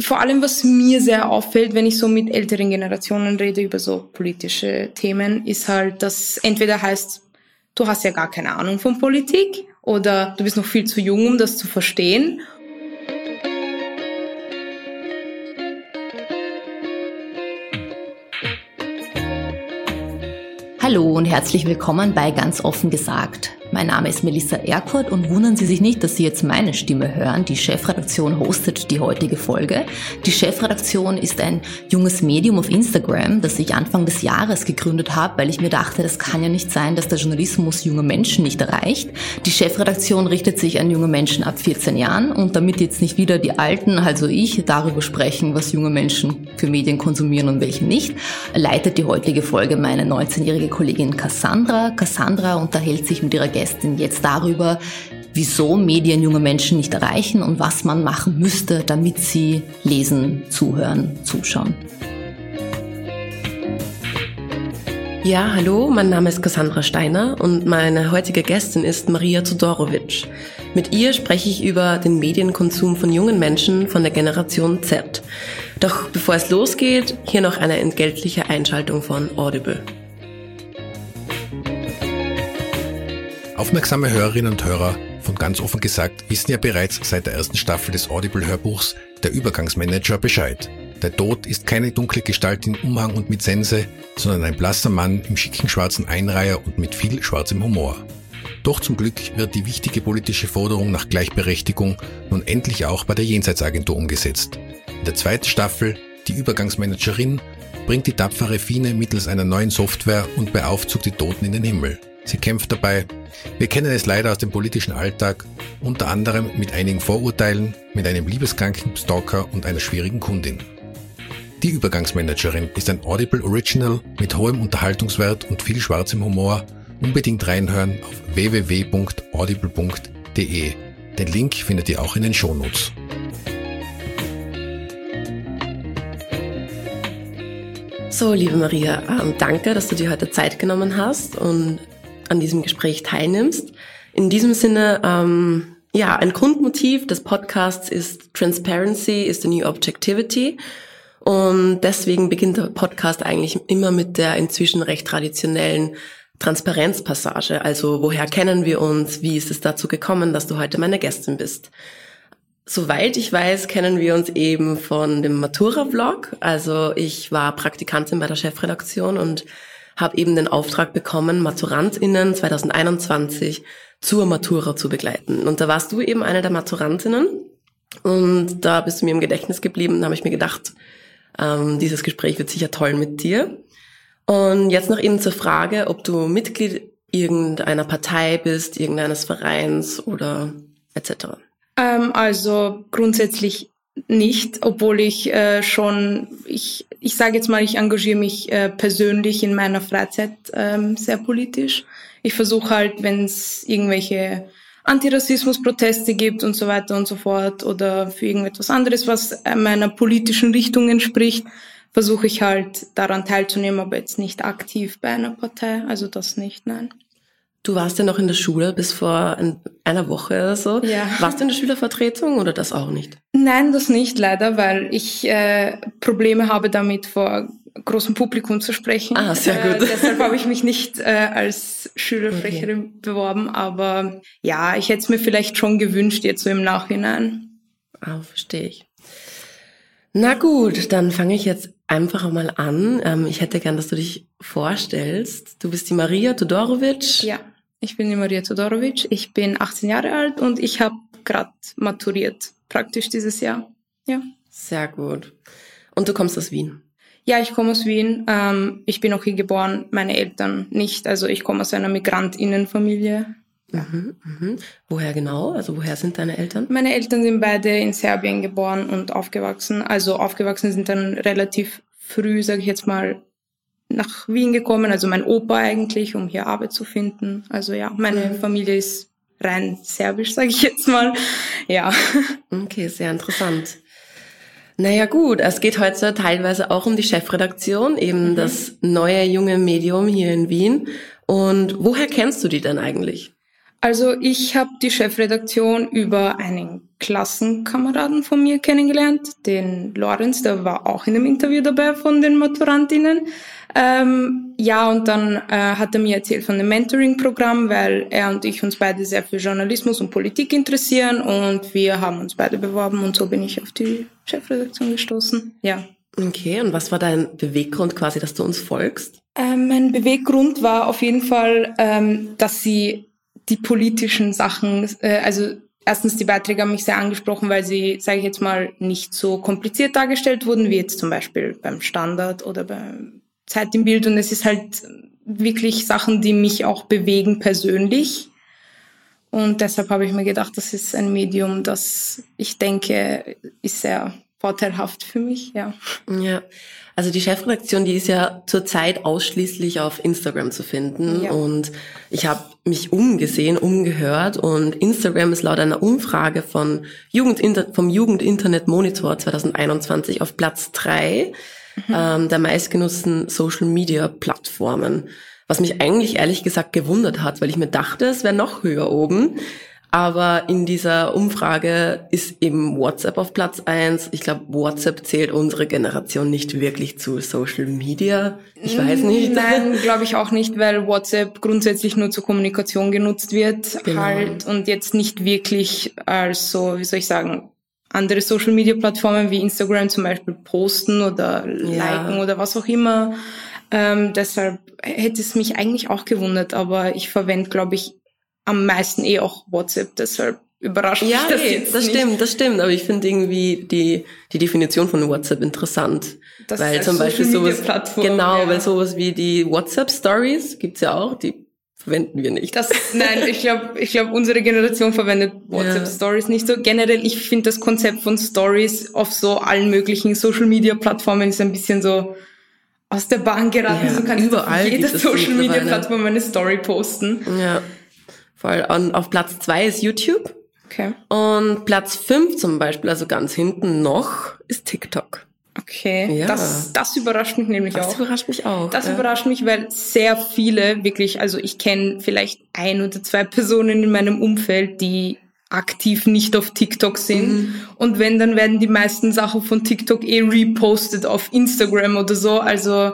vor allem, was mir sehr auffällt, wenn ich so mit älteren Generationen rede über so politische Themen, ist halt, dass entweder heißt, du hast ja gar keine Ahnung von Politik oder du bist noch viel zu jung, um das zu verstehen. Hallo und herzlich willkommen bei Ganz offen gesagt. Mein Name ist Melissa Erkort und wundern Sie sich nicht, dass Sie jetzt meine Stimme hören. Die Chefredaktion hostet die heutige Folge. Die Chefredaktion ist ein junges Medium auf Instagram, das ich Anfang des Jahres gegründet habe, weil ich mir dachte, das kann ja nicht sein, dass der Journalismus junge Menschen nicht erreicht. Die Chefredaktion richtet sich an junge Menschen ab 14 Jahren und damit jetzt nicht wieder die Alten, also ich, darüber sprechen, was junge Menschen für Medien konsumieren und welche nicht, leitet die heutige Folge meine 19-jährige Kollegin Cassandra. Cassandra unterhält sich mit ihrer Gästin jetzt darüber, wieso Medien junge Menschen nicht erreichen und was man machen müsste, damit sie lesen, zuhören, zuschauen. Ja, hallo, mein Name ist Cassandra Steiner und meine heutige Gästin ist Maria Todorovic. Mit ihr spreche ich über den Medienkonsum von jungen Menschen von der Generation Z. Doch bevor es losgeht, hier noch eine entgeltliche Einschaltung von Audible. Aufmerksame Hörerinnen und Hörer von ganz offen gesagt wissen ja bereits seit der ersten Staffel des Audible-Hörbuchs Der Übergangsmanager Bescheid. Der Tod ist keine dunkle Gestalt in Umhang und mit Sense, sondern ein blasser Mann im schicken schwarzen Einreiher und mit viel schwarzem Humor. Doch zum Glück wird die wichtige politische Forderung nach Gleichberechtigung nun endlich auch bei der Jenseitsagentur umgesetzt. In der zweiten Staffel, die Übergangsmanagerin, bringt die tapfere Fine mittels einer neuen Software und beaufzugt die Toten in den Himmel. Sie kämpft dabei. Wir kennen es leider aus dem politischen Alltag, unter anderem mit einigen Vorurteilen, mit einem liebeskranken Stalker und einer schwierigen Kundin. Die Übergangsmanagerin ist ein Audible Original mit hohem Unterhaltungswert und viel schwarzem Humor. Unbedingt reinhören auf www.audible.de. Den Link findet ihr auch in den Shownotes. So, liebe Maria, ähm, danke, dass du dir heute Zeit genommen hast und an diesem Gespräch teilnimmst. In diesem Sinne, ähm, ja, ein Grundmotiv des Podcasts ist Transparency is the new objectivity. Und deswegen beginnt der Podcast eigentlich immer mit der inzwischen recht traditionellen Transparenzpassage. Also woher kennen wir uns? Wie ist es dazu gekommen, dass du heute meine Gästin bist? Soweit ich weiß, kennen wir uns eben von dem Matura-Vlog. Also ich war Praktikantin bei der Chefredaktion und habe eben den Auftrag bekommen, MaturantInnen 2021 zur Matura zu begleiten. Und da warst du eben eine der Maturantinnen. Und da bist du mir im Gedächtnis geblieben. Da habe ich mir gedacht, ähm, dieses Gespräch wird sicher toll mit dir. Und jetzt noch eben zur Frage, ob du Mitglied irgendeiner Partei bist, irgendeines Vereins oder etc. Ähm, also grundsätzlich nicht, obwohl ich äh, schon, ich, ich sage jetzt mal, ich engagiere mich äh, persönlich in meiner Freizeit ähm, sehr politisch. Ich versuche halt, wenn es irgendwelche Antirassismus-Proteste gibt und so weiter und so fort oder für irgendetwas anderes, was äh, meiner politischen Richtung entspricht, versuche ich halt daran teilzunehmen, aber jetzt nicht aktiv bei einer Partei. Also das nicht, nein. Du warst ja noch in der Schule bis vor einer Woche oder so. Ja. Warst du in der Schülervertretung oder das auch nicht? Nein, das nicht leider, weil ich äh, Probleme habe damit vor großem Publikum zu sprechen. Ah, sehr gut. Äh, deshalb habe ich mich nicht äh, als Schülersprecherin okay. beworben, aber ja, ich hätte es mir vielleicht schon gewünscht jetzt so im Nachhinein. Ah, verstehe ich. Na gut, dann fange ich jetzt einfach mal an. Ähm, ich hätte gern, dass du dich vorstellst. Du bist die Maria Todorovic. Ja. Ich bin die Maria Todorovic, ich bin 18 Jahre alt und ich habe gerade maturiert, praktisch dieses Jahr. Ja. Sehr gut. Und du kommst aus Wien? Ja, ich komme aus Wien. Ähm, ich bin auch hier geboren, meine Eltern nicht. Also ich komme aus einer Migrantinnenfamilie. Mhm, mhm. Woher genau? Also woher sind deine Eltern? Meine Eltern sind beide in Serbien geboren und aufgewachsen. Also aufgewachsen sind dann relativ früh, sage ich jetzt mal, nach Wien gekommen, also mein Opa eigentlich, um hier Arbeit zu finden. Also ja, meine mhm. Familie ist rein serbisch, sage ich jetzt mal. Ja. Okay, sehr interessant. Naja gut, es geht heute teilweise auch um die Chefredaktion, eben mhm. das neue junge Medium hier in Wien. Und woher kennst du die denn eigentlich? Also ich habe die Chefredaktion über einen Klassenkameraden von mir kennengelernt, den Lorenz, der war auch in dem Interview dabei von den Maturantinnen. Ähm, ja, und dann äh, hat er mir erzählt von dem Mentoring-Programm, weil er und ich uns beide sehr für Journalismus und Politik interessieren und wir haben uns beide beworben und so bin ich auf die Chefredaktion gestoßen. Ja. Okay, und was war dein Beweggrund quasi, dass du uns folgst? Ähm, mein Beweggrund war auf jeden Fall, ähm, dass sie die politischen Sachen, äh, also erstens die Beiträge haben mich sehr angesprochen, weil sie, sage ich jetzt mal, nicht so kompliziert dargestellt wurden, wie jetzt zum Beispiel beim Standard oder beim Zeit im Bild. Und es ist halt wirklich Sachen, die mich auch bewegen persönlich. Und deshalb habe ich mir gedacht, das ist ein Medium, das ich denke, ist sehr vorteilhaft für mich, ja. Ja. Also die Chefredaktion, die ist ja zurzeit ausschließlich auf Instagram zu finden. Ja. Und ich habe mich umgesehen, umgehört und Instagram ist laut einer Umfrage von Jugendinter vom Jugendinternet Monitor 2021 auf Platz drei mhm. ähm, der meistgenutzten Social Media Plattformen. Was mich eigentlich ehrlich gesagt gewundert hat, weil ich mir dachte, es wäre noch höher oben. Aber in dieser Umfrage ist eben WhatsApp auf Platz eins. Ich glaube, WhatsApp zählt unsere Generation nicht wirklich zu Social Media. Ich weiß nicht. Nein, glaube ich auch nicht, weil WhatsApp grundsätzlich nur zur Kommunikation genutzt wird genau. halt und jetzt nicht wirklich als so, wie soll ich sagen, andere Social Media Plattformen wie Instagram zum Beispiel posten oder ja. liken oder was auch immer. Ähm, deshalb hätte es mich eigentlich auch gewundert, aber ich verwende, glaube ich, am meisten eh auch WhatsApp, deshalb überrascht ja, mich das ey, jetzt das nicht. stimmt, das stimmt. Aber ich finde irgendwie die die Definition von WhatsApp interessant, das weil zum Beispiel sowas genau, ja. weil sowas wie die WhatsApp Stories gibt's ja auch, die verwenden wir nicht. Das, nein, ich glaube, ich glaube, unsere Generation verwendet WhatsApp. Stories nicht so. Generell, ich finde das Konzept von Stories auf so allen möglichen Social Media Plattformen ist ein bisschen so aus der Bahn geraten. Ja, so kann überall jede Social Media Plattform eine Story posten. Ja. Voll. Und auf Platz zwei ist YouTube. Okay. Und Platz fünf zum Beispiel, also ganz hinten noch, ist TikTok. Okay, ja. das, das überrascht mich nämlich das auch. Das überrascht mich auch. Das ja. überrascht mich, weil sehr viele wirklich, also ich kenne vielleicht ein oder zwei Personen in meinem Umfeld, die aktiv nicht auf TikTok sind. Mhm. Und wenn, dann werden die meisten Sachen von TikTok eh repostet auf Instagram oder so. Also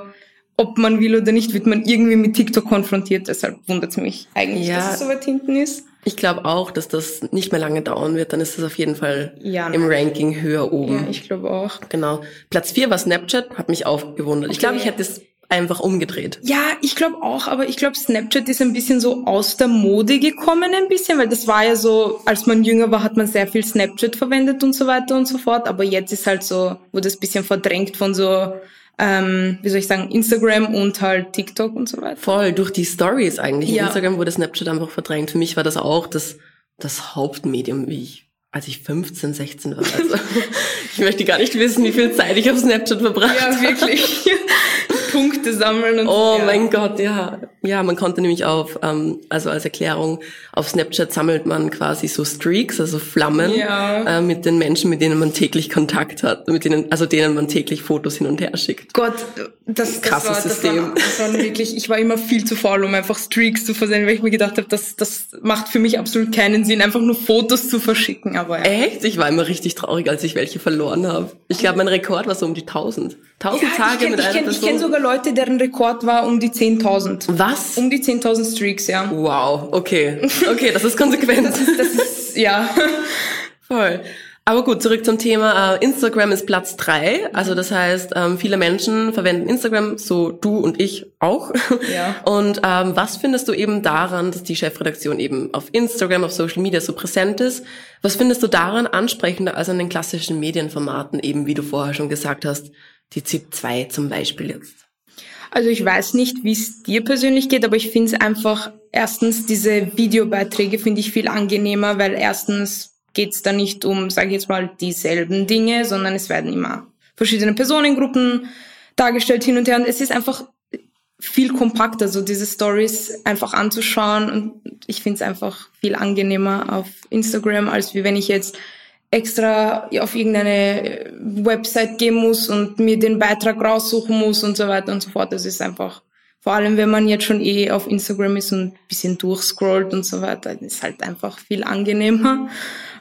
ob man will oder nicht, wird man irgendwie mit TikTok konfrontiert. Deshalb wundert es mich eigentlich, ja, dass es so weit hinten ist. Ich glaube auch, dass das nicht mehr lange dauern wird. Dann ist das auf jeden Fall ja, im Ranking höher oben. Ja, ich glaube auch. Genau. Platz vier war Snapchat, hat mich auch gewundert. Okay. Ich glaube, ich hätte es einfach umgedreht. Ja, ich glaube auch, aber ich glaube, Snapchat ist ein bisschen so aus der Mode gekommen, ein bisschen, weil das war ja so, als man jünger war, hat man sehr viel Snapchat verwendet und so weiter und so fort. Aber jetzt ist halt so, wurde es ein bisschen verdrängt von so ähm, wie soll ich sagen, Instagram und halt TikTok und so weiter. Voll, durch die Stories eigentlich. Ja. Instagram wurde Snapchat einfach verdrängt. Für mich war das auch das, das Hauptmedium, wie ich als ich 15, 16 war. Also, ich möchte gar nicht wissen, wie viel Zeit ich auf Snapchat verbracht habe. Ja, wirklich. Punkte sammeln und Oh ja. mein Gott, ja. Ja, man konnte nämlich auf, ähm, also als Erklärung, auf Snapchat sammelt man quasi so Streaks, also Flammen, ja. äh, mit den Menschen, mit denen man täglich Kontakt hat, mit denen, also denen man täglich Fotos hin und her schickt. Gott, das, das krasses war, System. Das war, das war wirklich, ich war immer viel zu faul, um einfach Streaks zu versenden, weil ich mir gedacht habe, das, das macht für mich absolut keinen Sinn, einfach nur Fotos zu verschicken. Aber ja. Echt? Ich war immer richtig traurig, als ich welche verloren habe. Ich glaube, mein Rekord war so um die 1000. 1000 ja, Tage kenn, mit einer kenn, Person. Ich kenne sogar Leute, deren Rekord war um die 10.000. Was? Um die 10.000 Streaks, ja. Wow, okay. Okay, das ist konsequent. das, ist, das ist, ja. Voll. Aber gut, zurück zum Thema. Äh, Instagram ist Platz drei. Also das heißt, ähm, viele Menschen verwenden Instagram, so du und ich auch. Ja. Und ähm, was findest du eben daran, dass die Chefredaktion eben auf Instagram, auf Social Media so präsent ist? Was findest du daran ansprechender als an den klassischen Medienformaten, eben wie du vorher schon gesagt hast, die ZIP 2 zum Beispiel jetzt? Also ich weiß nicht, wie es dir persönlich geht, aber ich finde es einfach, erstens, diese Videobeiträge finde ich viel angenehmer, weil erstens geht es da nicht um, sage ich jetzt mal, dieselben Dinge, sondern es werden immer verschiedene Personengruppen dargestellt hin und her. Und es ist einfach viel kompakter, so diese Stories einfach anzuschauen. Und ich finde es einfach viel angenehmer auf Instagram, als wie wenn ich jetzt extra auf irgendeine Website gehen muss und mir den Beitrag raussuchen muss und so weiter und so fort. Das ist einfach vor allem wenn man jetzt schon eh auf Instagram ist und ein bisschen durchscrollt und so weiter, ist halt einfach viel angenehmer.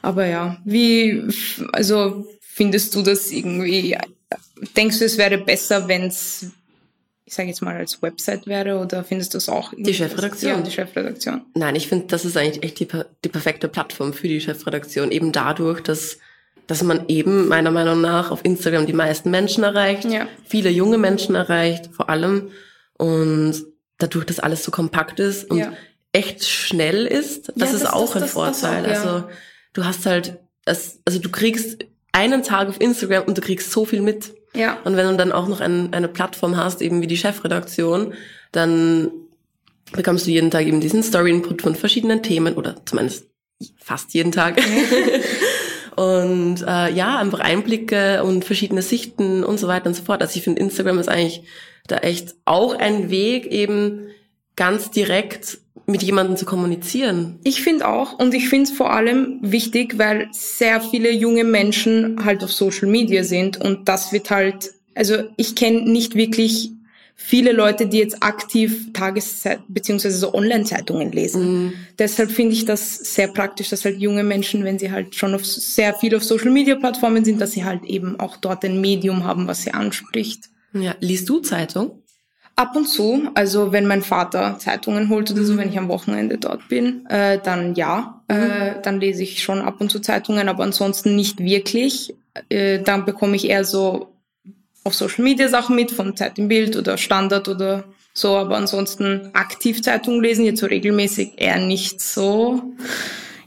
Aber ja, wie, also findest du das irgendwie, denkst du, es wäre besser, wenn es, ich sage jetzt mal, als Website wäre oder findest du es auch? Die Chefredaktion? Ja, die Chefredaktion. Nein, ich finde, das ist eigentlich echt die, die perfekte Plattform für die Chefredaktion. Eben dadurch, dass dass man eben meiner Meinung nach auf Instagram die meisten Menschen erreicht, ja. viele junge Menschen erreicht, vor allem und dadurch, dass alles so kompakt ist und ja. echt schnell ist, das ja, ist das, auch das, ein das, Vorteil. Auch. Also du hast halt, also du kriegst einen Tag auf Instagram und du kriegst so viel mit. Ja. Und wenn du dann auch noch ein, eine Plattform hast, eben wie die Chefredaktion, dann bekommst du jeden Tag eben diesen Story-Input von verschiedenen Themen oder zumindest fast jeden Tag. und äh, ja, einfach Einblicke und verschiedene Sichten und so weiter und so fort. Also ich finde, Instagram ist eigentlich da echt auch ein Weg, eben ganz direkt mit jemandem zu kommunizieren. Ich finde auch und ich finde es vor allem wichtig, weil sehr viele junge Menschen halt auf Social Media sind und das wird halt, also ich kenne nicht wirklich viele Leute, die jetzt aktiv Tageszeit beziehungsweise so Online-Zeitungen lesen. Mhm. Deshalb finde ich das sehr praktisch, dass halt junge Menschen, wenn sie halt schon auf sehr viel auf Social-Media-Plattformen sind, dass sie halt eben auch dort ein Medium haben, was sie anspricht. Ja, liest du Zeitung? Ab und zu, also wenn mein Vater Zeitungen holt oder so, mhm. wenn ich am Wochenende dort bin, äh, dann ja, mhm. äh, dann lese ich schon ab und zu Zeitungen, aber ansonsten nicht wirklich. Äh, dann bekomme ich eher so auf Social Media Sachen mit, von Zeit im Bild oder Standard oder so, aber ansonsten aktiv Zeitungen lesen, jetzt so regelmäßig eher nicht so.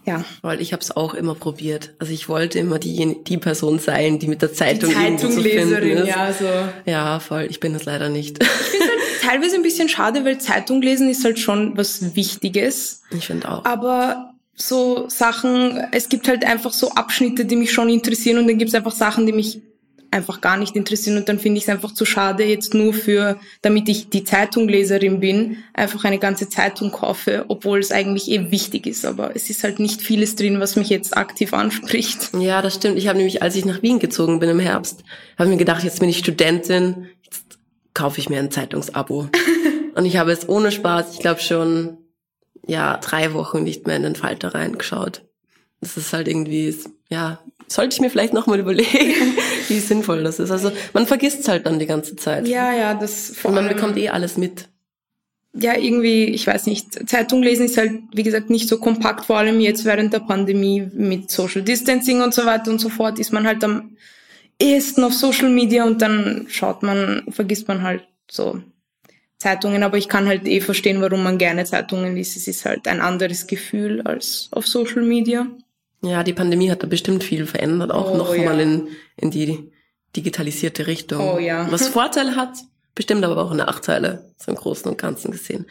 Ja. Weil ich habe es auch immer probiert. Also ich wollte immer die, die Person sein, die mit der Zeitung, die Zeitungleserin, ja, so. Ja, voll. Ich bin das leider nicht. Ich finde halt teilweise ein bisschen schade, weil Zeitung lesen ist halt schon was Wichtiges. Ich finde auch. Aber so Sachen, es gibt halt einfach so Abschnitte, die mich schon interessieren und dann gibt es einfach Sachen, die mich einfach gar nicht interessieren und dann finde ich es einfach zu schade, jetzt nur für, damit ich die Zeitungleserin bin, einfach eine ganze Zeitung kaufe, obwohl es eigentlich eh wichtig ist. Aber es ist halt nicht vieles drin, was mich jetzt aktiv anspricht. Ja, das stimmt. Ich habe nämlich, als ich nach Wien gezogen bin im Herbst, habe mir gedacht, jetzt bin ich Studentin, jetzt kaufe ich mir ein Zeitungsabo. und ich habe es ohne Spaß, ich glaube schon, ja, drei Wochen nicht mehr in den Falter reingeschaut. Das ist halt irgendwie, ja, sollte ich mir vielleicht nochmal überlegen, wie sinnvoll das ist. Also man vergisst es halt dann die ganze Zeit. Ja, ja, das Und man bekommt eh alles mit. Ja, irgendwie, ich weiß nicht, Zeitung lesen ist halt, wie gesagt, nicht so kompakt, vor allem jetzt während der Pandemie mit Social Distancing und so weiter und so fort, ist man halt am ehesten auf Social Media und dann schaut man, vergisst man halt so Zeitungen, aber ich kann halt eh verstehen, warum man gerne Zeitungen liest. Es ist halt ein anderes Gefühl als auf Social Media. Ja, die Pandemie hat da bestimmt viel verändert, auch oh, noch ja. in, in die digitalisierte Richtung. Oh ja. Was Vorteile hat, bestimmt aber auch Nachteile, so im Großen und Ganzen gesehen.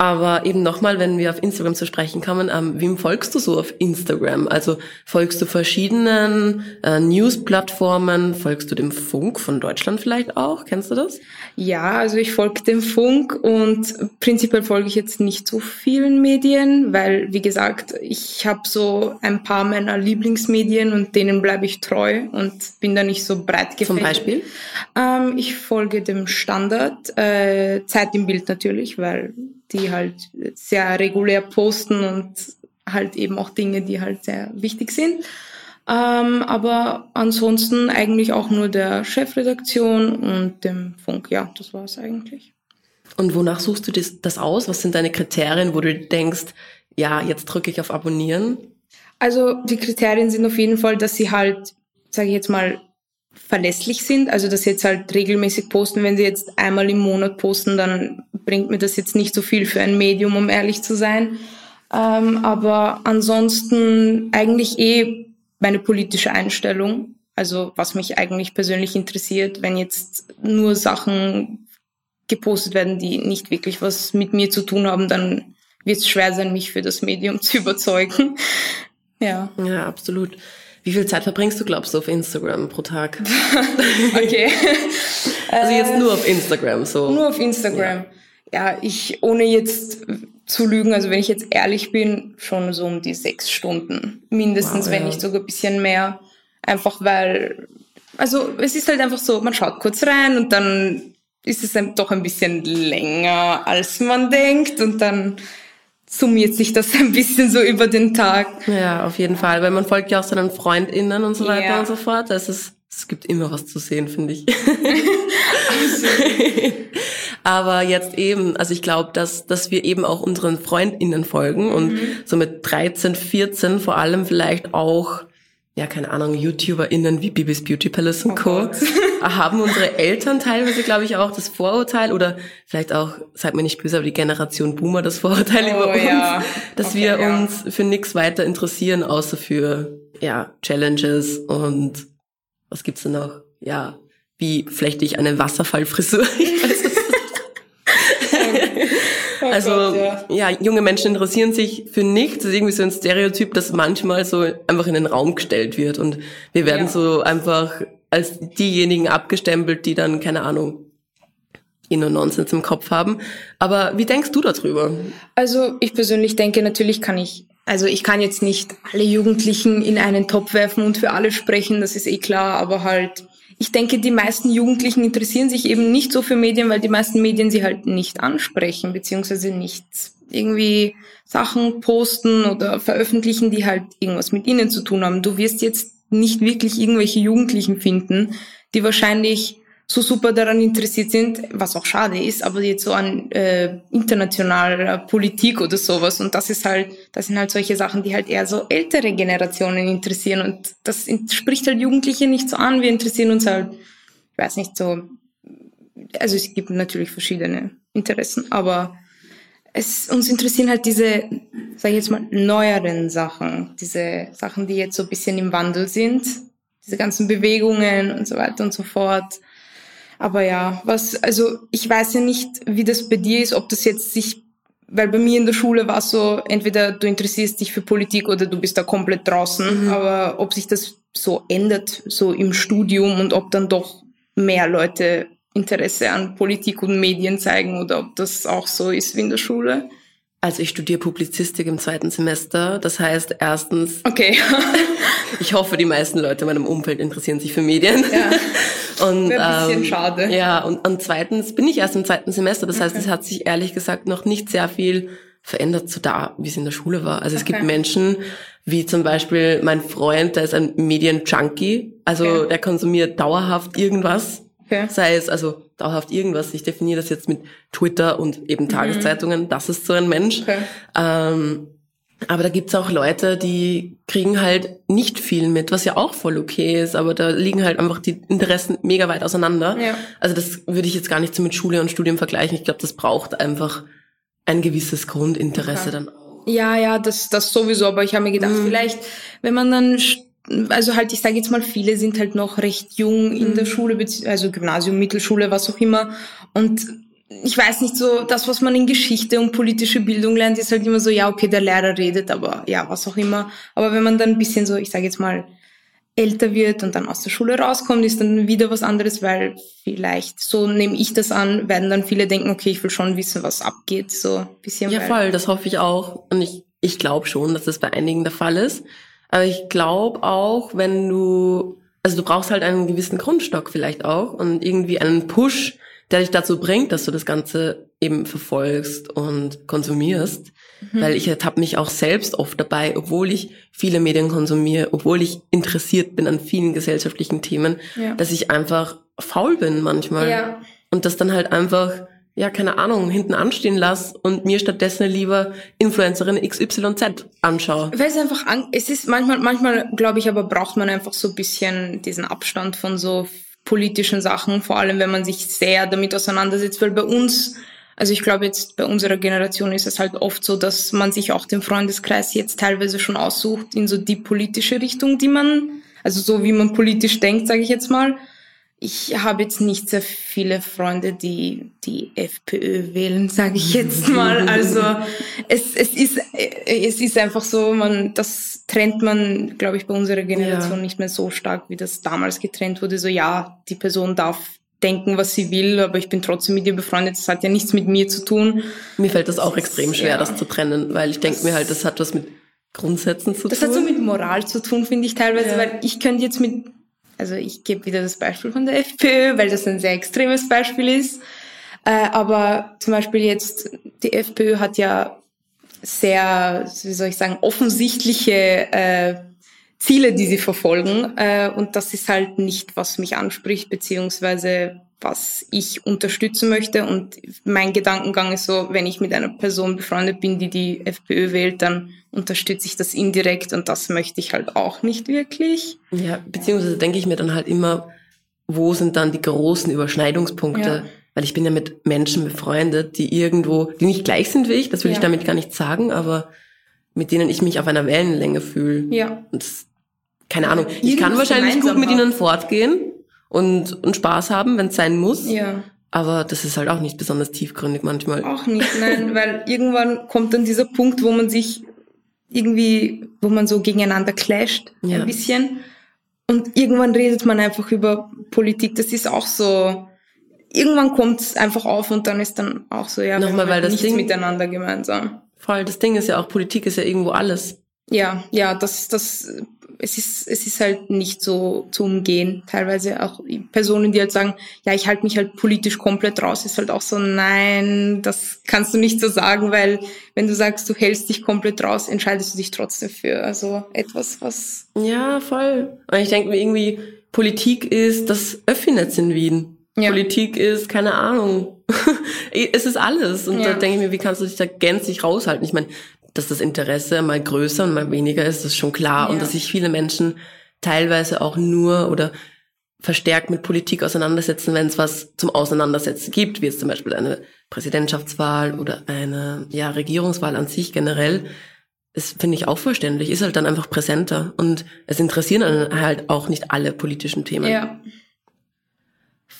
Aber eben nochmal, wenn wir auf Instagram zu sprechen kommen, ähm, wem folgst du so auf Instagram? Also folgst du verschiedenen äh, News-Plattformen? Folgst du dem Funk von Deutschland vielleicht auch? Kennst du das? Ja, also ich folge dem Funk und prinzipiell folge ich jetzt nicht so vielen Medien, weil, wie gesagt, ich habe so ein paar meiner Lieblingsmedien und denen bleibe ich treu und bin da nicht so breit gefächert. Zum Beispiel? Ähm, ich folge dem Standard, äh, Zeit im Bild natürlich, weil die halt sehr regulär posten und halt eben auch Dinge, die halt sehr wichtig sind. Ähm, aber ansonsten eigentlich auch nur der Chefredaktion und dem Funk. Ja, das war es eigentlich. Und wonach suchst du das, das aus? Was sind deine Kriterien, wo du denkst, ja, jetzt drücke ich auf Abonnieren? Also die Kriterien sind auf jeden Fall, dass sie halt, sage ich jetzt mal, verlässlich sind. Also dass sie jetzt halt regelmäßig posten. Wenn sie jetzt einmal im Monat posten, dann bringt mir das jetzt nicht so viel für ein Medium, um ehrlich zu sein. Ähm, aber ansonsten eigentlich eh meine politische Einstellung. Also was mich eigentlich persönlich interessiert, wenn jetzt nur Sachen gepostet werden, die nicht wirklich was mit mir zu tun haben, dann wird es schwer sein, mich für das Medium zu überzeugen. ja. Ja, absolut. Wie viel Zeit verbringst du, glaubst du, auf Instagram pro Tag? okay. also jetzt nur auf Instagram, so. Nur auf Instagram. Ja. ja, ich, ohne jetzt zu lügen, also wenn ich jetzt ehrlich bin, schon so um die sechs Stunden. Mindestens, wow, wenn ja. nicht sogar ein bisschen mehr. Einfach weil, also es ist halt einfach so, man schaut kurz rein und dann ist es dann doch ein bisschen länger, als man denkt und dann summiert sich das ein bisschen so über den Tag. Ja, auf jeden Fall, weil man folgt ja auch seinen FreundInnen und so weiter Ja. und so fort. Es ist, es gibt immer was zu sehen, finde ich. Aber jetzt eben, also ich glaube, dass, dass wir eben auch unseren FreundInnen folgen und so mit 13, 14 vor allem vielleicht auch, ja, keine Ahnung, YouTuberInnen wie Bibis Beauty Palace und Co. haben unsere Eltern teilweise, glaube ich, auch das Vorurteil oder vielleicht auch, seid mir nicht böse, aber die Generation Boomer das Vorurteil Oh, über uns, ja. dass Okay, wir ja. uns für nichts weiter interessieren, außer für, ja, Challenges und was gibt's denn noch? Ja, wie flechte ich eine Wasserfallfrisur? Also Oh Gott, ja. junge Menschen interessieren sich für nichts. Das ist irgendwie so ein Stereotyp, das manchmal so einfach in den Raum gestellt wird. Und wir werden Ja. so einfach als diejenigen abgestempelt, die dann, keine Ahnung, eh nur Nonsens im Kopf haben. Aber wie denkst du darüber? Also ich persönlich denke, natürlich kann ich, also ich kann jetzt nicht alle Jugendlichen in einen Topf werfen und für alle sprechen, das ist eh klar, aber halt, ich denke, die meisten Jugendlichen interessieren sich eben nicht so für Medien, weil die meisten Medien sie halt nicht ansprechen, beziehungsweise nicht irgendwie Sachen posten oder veröffentlichen, die halt irgendwas mit ihnen zu tun haben. Du wirst jetzt nicht wirklich irgendwelche Jugendlichen finden, die wahrscheinlich so super daran interessiert sind, was auch schade ist, aber jetzt so an äh, internationaler Politik oder sowas. Und das ist halt, das sind halt solche Sachen, die halt eher so ältere Generationen interessieren. Und das spricht halt Jugendliche nicht so an. Wir interessieren uns halt, ich weiß nicht, so, also es gibt natürlich verschiedene Interessen, aber es, uns interessieren halt diese, sag ich jetzt mal, neueren Sachen, diese Sachen, die jetzt so ein bisschen im Wandel sind, diese ganzen Bewegungen und so weiter und so fort. Aber ja, was, also ich weiß ja nicht, wie das bei dir ist, ob das jetzt sich, weil bei mir in der Schule war es so, entweder du interessierst dich für Politik oder du bist da komplett draußen, aber ob sich das so ändert, so im Studium und ob dann doch mehr Leute Interesse an Politik und Medien zeigen oder ob das auch so ist wie in der Schule. Also ich studiere Publizistik im zweiten Semester. Das heißt, erstens, Okay. ich hoffe, die meisten Leute in meinem Umfeld interessieren sich für Medien. Ja. Und, Wäre ein bisschen ähm, schade. Ja, und, und zweitens bin ich erst im zweiten Semester. Das heißt, es hat sich ehrlich gesagt noch nicht sehr viel verändert zu da, wie es in der Schule war. Also es Okay. gibt Menschen, wie zum Beispiel mein Freund, der ist ein Medien-Junkie. Also Okay. der konsumiert dauerhaft irgendwas. Okay. Sei es also dauerhaft irgendwas. Ich definiere das jetzt mit Twitter und eben Tageszeitungen. Das ist so ein Mensch. Mhm. Okay. Ähm, aber da gibt's auch Leute, die kriegen halt nicht viel mit, was ja auch voll okay ist, aber da liegen halt einfach die Interessen mega weit auseinander. Ja. Also das würde ich jetzt gar nicht so mit Schule und Studium vergleichen. Ich glaube, das braucht einfach ein gewisses Grundinteresse Okay. dann auch. Ja, ja, das, das sowieso, aber ich habe mir gedacht, vielleicht, wenn man dann, also halt, ich sage jetzt mal, viele sind halt noch recht jung in der Schule, also Gymnasium, Mittelschule, was auch immer. Und ich weiß nicht so, das, was man in Geschichte und politische Bildung lernt, ist halt immer so, ja, okay, der Lehrer redet, aber ja, was auch immer. Aber wenn man dann ein bisschen so, ich sage jetzt mal, älter wird und dann aus der Schule rauskommt, ist dann wieder was anderes, weil vielleicht, so nehme ich das an, werden dann viele denken, okay, ich will schon wissen, was abgeht, so ein bisschen. Ja, voll, das hoffe ich auch. Und ich, ich glaube schon, dass das bei einigen der Fall ist. Aber ich glaube auch, wenn du, also du brauchst halt einen gewissen Grundstock vielleicht auch und irgendwie einen Push, der dich dazu bringt, dass du das Ganze eben verfolgst und konsumierst. Mhm. Weil ich ertappe mich auch selbst oft dabei, obwohl ich viele Medien konsumiere, obwohl ich interessiert bin an vielen gesellschaftlichen Themen, Ja. dass ich einfach faul bin manchmal. Ja. Und das dann halt einfach, ja, keine Ahnung, hinten anstehen lass und mir stattdessen lieber Influencerin XYZ anschaue. Weil es einfach, an, es ist manchmal, manchmal glaube ich, aber braucht man einfach so ein bisschen diesen Abstand von so politischen Sachen, vor allem wenn man sich sehr damit auseinandersetzt, weil bei uns, also ich glaube jetzt bei unserer Generation ist es halt oft so, dass man sich auch den Freundeskreis jetzt teilweise schon aussucht in so die politische Richtung, die man, also so wie man politisch denkt, sage ich jetzt mal. Ich habe jetzt nicht sehr viele Freunde, die die FPÖ wählen, sage ich jetzt mal. Also es, es ist es ist einfach so, man das trennt man, glaube ich, bei unserer Generation Ja. nicht mehr so stark, wie das damals getrennt wurde. So ja, die Person darf denken, was sie will, aber ich bin trotzdem mit ihr befreundet. Das hat ja nichts mit mir zu tun. Mir fällt das auch extrem schwer, Ja. das zu trennen, weil ich denke mir halt, das hat was mit Grundsätzen zu Das tun. hat so mit Moral zu tun, finde ich teilweise, Ja. weil ich könnte jetzt mit, also ich gebe wieder das Beispiel von der FPÖ, weil das ein sehr extremes Beispiel ist. Äh, aber zum Beispiel jetzt, die FPÖ hat ja sehr, wie soll ich sagen, offensichtliche äh, Ziele, die sie verfolgen. Äh, und das ist halt nicht, was mich anspricht, beziehungsweise was ich unterstützen möchte. Und mein Gedankengang ist so, wenn ich mit einer Person befreundet bin, die die FPÖ wählt, dann unterstütze ich das indirekt und das möchte ich halt auch nicht wirklich. Ja, beziehungsweise denke ich mir dann halt immer, wo sind dann die großen Überschneidungspunkte? Ja. Weil ich bin ja mit Menschen befreundet, die irgendwo, die nicht gleich sind wie ich, das will ja. ich damit gar nicht sagen, aber mit denen ich mich auf einer Wellenlänge fühle. Ja. Und das, keine Ahnung. Ich kann wahrscheinlich gut mit ihnen fortgehen und, und Spaß haben, wenn es sein muss. Ja. Aber das ist halt auch nicht besonders tiefgründig manchmal. Auch nicht, nein, weil irgendwann kommt dann dieser Punkt, wo man sich irgendwie, wo man so gegeneinander clasht, ja. ein bisschen. Und irgendwann redet man einfach über Politik. Das ist auch so, irgendwann kommt es einfach auf und dann ist dann auch so, ja, Nochmal, weil das nichts Ding, miteinander gemeinsam. Voll, das Ding ist ja auch, Politik ist ja irgendwo alles. Ja, ja, das, das, es ist, es ist halt nicht so zu umgehen. Teilweise auch Personen, die halt sagen, ja, ich halte mich halt politisch komplett raus, ist halt auch so, nein, das kannst du nicht so sagen, weil wenn du sagst, du hältst dich komplett raus, entscheidest du dich trotzdem für, also etwas, was. Ja, voll. Und ich denke mir irgendwie, Politik ist das Öffinetz in Wien. Ja. Politik ist, keine Ahnung. es ist alles. Und ja. da denke ich mir, wie kannst du dich da gänzlich raushalten? Ich meine, dass das Interesse mal größer und mal weniger ist, ist schon klar. Ja. Und dass sich viele Menschen teilweise auch nur oder verstärkt mit Politik auseinandersetzen, wenn es was zum Auseinandersetzen gibt, wie jetzt zum Beispiel eine Präsidentschaftswahl oder eine ja, Regierungswahl an sich generell. Das finde ich auch verständlich, ist halt dann einfach präsenter und es interessieren halt auch nicht alle politischen Themen. Ja.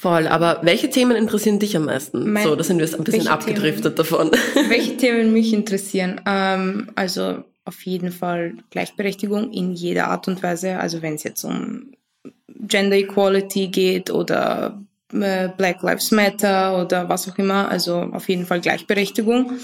Voll, aber welche Themen interessieren dich am meisten? Mein, so, da sind wir jetzt ein bisschen abgedriftet Themen, davon. Welche Themen mich interessieren? Ähm, also auf jeden Fall Gleichberechtigung in jeder Art und Weise. Also wenn es jetzt um Gender Equality geht oder äh, Black Lives Matter oder was auch immer. Also auf jeden Fall Gleichberechtigung.